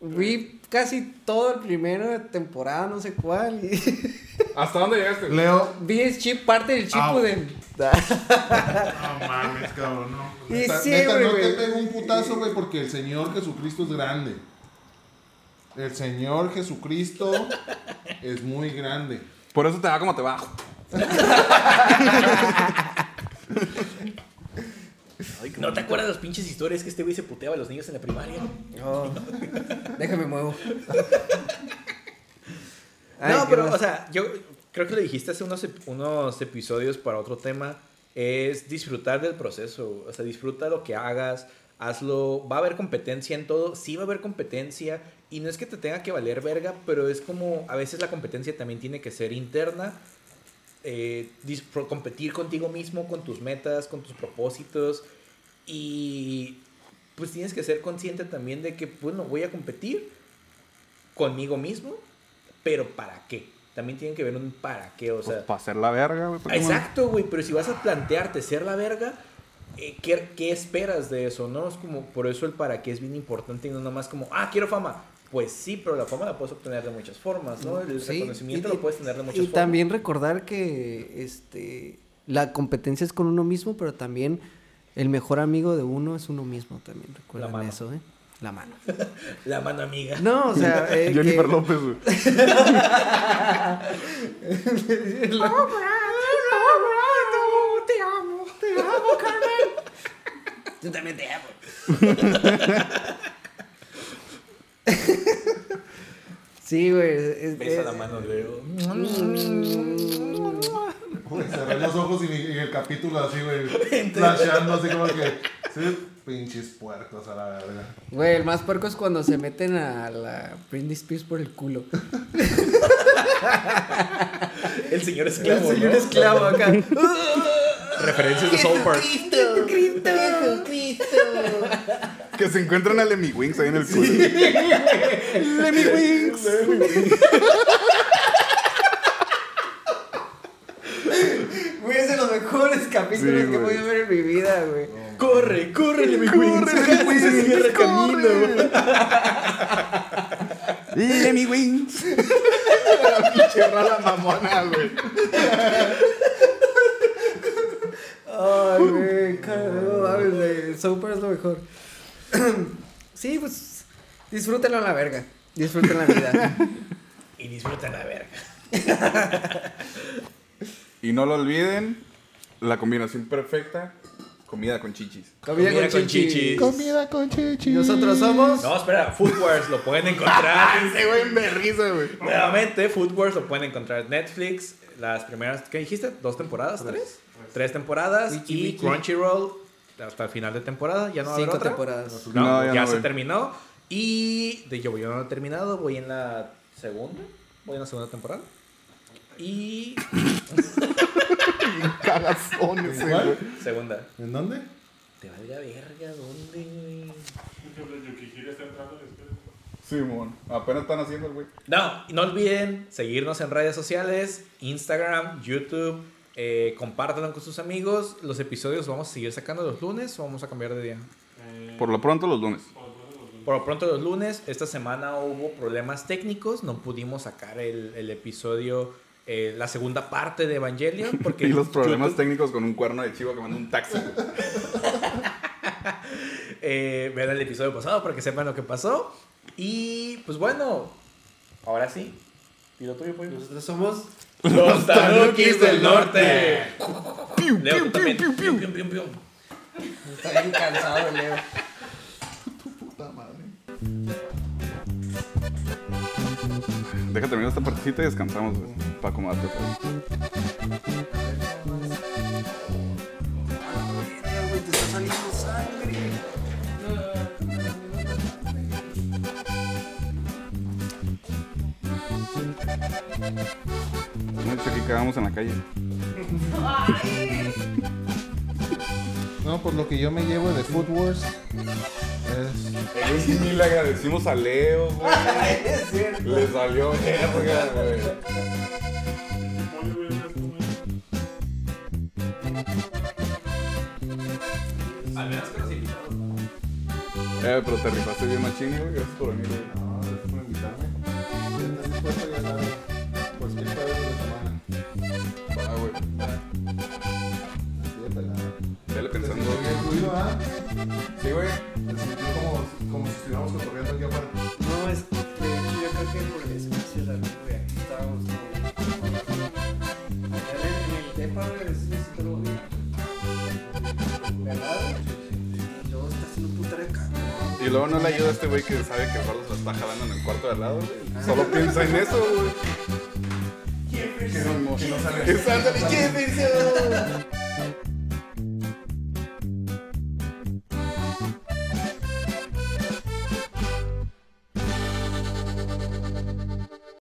Vi casi todo el primero de temporada, no sé cuál. y- ¿Hasta dónde llegaste? Leo. Vi el chip, parte del Ah. Shippuden. No mames, cabrón, no. Y Neta, neta, no te güey. pego un putazo, güey, porque el Señor Jesucristo es grande. El Señor Jesucristo es muy grande. Por eso te va como te va. no te acuerdas de las pinches historias que este güey se puteaba a los niños en la primaria Oh, déjame muevo. Ay, no, ¿qué pero, más? o sea, yo creo que lo dijiste hace unos, unos episodios para otro tema. Es disfrutar del proceso. O sea, disfruta lo que hagas. Hazlo. Va a haber competencia en todo. Sí va a haber competencia. Y no es que te tenga que valer verga, pero es como a veces la competencia también tiene que ser interna. Eh, competir contigo mismo, con tus metas, con tus propósitos. Y pues tienes que ser consciente también de que, bueno, voy a competir conmigo mismo, pero ¿para qué? También tienen que ver un para qué, o sea... para hacer la verga, güey. pues. Exacto, güey, pero si vas a plantearte ser la verga, eh, ¿qué, qué esperas de eso? ¿No? Es como, por eso el para qué es bien importante y no nomás como, ah, quiero fama. Pues sí, pero la fama la puedes obtener de muchas formas, ¿no? El Sí, reconocimiento y- lo puedes tener de muchas Y formas. también recordar que este la competencia es con uno mismo, pero también el mejor amigo de uno es uno mismo también. Recuerden mano. eso, ¿eh? La mano. La mano amiga. No, o sea, eh, Jennifer que- López, güey. Yo también te amo. sí, güey. es- Besa es- la mano, Leo. Güey, cerré los ojos y, y el capítulo así, güey, flasheando así como que, sí, pinches puercos a la verga. Güey, el más puerco es cuando se meten a la Britney Spears por el culo. El señor esclavo, El señor ¿no? esclavo acá. Referencias de Soul Park. Que se encuentran a Lemmy Wings ahí en el culo. Lemmy Wings. Güey, es de los mejores capítulos Sí, que voy a ver en mi vida, güey. Corre, corre, Lemmy Wings. Se cierra Wings, camino. Lemmy Wings. La pinche rola mamona, güey. Ay, güey, mames, güey. Super es lo mejor. sí, pues disfrútenlo a la verga. Disfruten la vida. Y disfruta la verga. Y no lo olviden, la combinación perfecta, comida con chichis. Comida, Comida con con chichis. chichis. Comida con chichi. Nosotros somos. No, espera, Food Wars lo pueden encontrar. Ese güey me risa, güey. Nuevamente, Food Wars lo pueden encontrar en Netflix. Las primeras, ¿qué dijiste? ¿Dos temporadas? ¿Tres? Tres temporadas. Wiki, y wiki. Crunchyroll hasta el final de temporada. Ya no va a haber Cinco otra? temporadas. No, No, ya ya no, se terminó. Y de yo, yo no he terminado. Voy en la segunda. Voy en la segunda temporada. Y. Cagazón ese, ¿Cuál? güey. Segunda. ¿En dónde? Te valga verga, ¿dónde, güey? Yukihira está entrando al espíritu. Simón, apenas están haciendo el güey. No, y no olviden seguirnos en redes sociales, Instagram, YouTube. Eh, compártanlo con sus amigos. Los episodios los vamos a seguir sacando los lunes o vamos a cambiar de día. Eh, Por lo pronto los lunes. Por lo pronto los lunes, esta semana hubo problemas técnicos, no pudimos sacar el, el episodio, eh, la segunda parte de Evangelion, porque Y los problemas YouTube- técnicos con un cuerno de chivo que manda un taxi. eh, vean el episodio pasado para que sepan lo que pasó. Y pues bueno, ahora sí. ¿Y lo tuyo, pollo? Nosotros somos. Los Tanukis del Norte. Piu, Leo, piu, piu, piu, piu. Pium, pium, pium. Está bien cansado, Leo. Deja terminar esta partecita y descansamos, güey. Para acomodarte otra vez. güey, te está saliendo sangre. No, aquí cagamos en la calle. No, por lo que yo me llevo de Food Wars es... Y le agradecimos a Leo, güey. Le salió verga, güey. Al menos que los invitados. Eh, pero te rifaste bien machín, güey. Gracias por venir, güey. No, gracias por invitarme. Si estás Sí, güey. Como, como si estuviéramos cotorreando aquí afuera. No, es que yo creo que por el espacio de la güey, aquí estábamos. Allá en el depa, güey, a veces siento lo. ¿Verdad? Yo está haciendo un putero de caco. Y luego no le ayuda a este güey que sabe que se la está jalando en el cuarto de al lado, güey. Solo piensa en eso, güey. que no, que no sale. ¡Está Jefferson!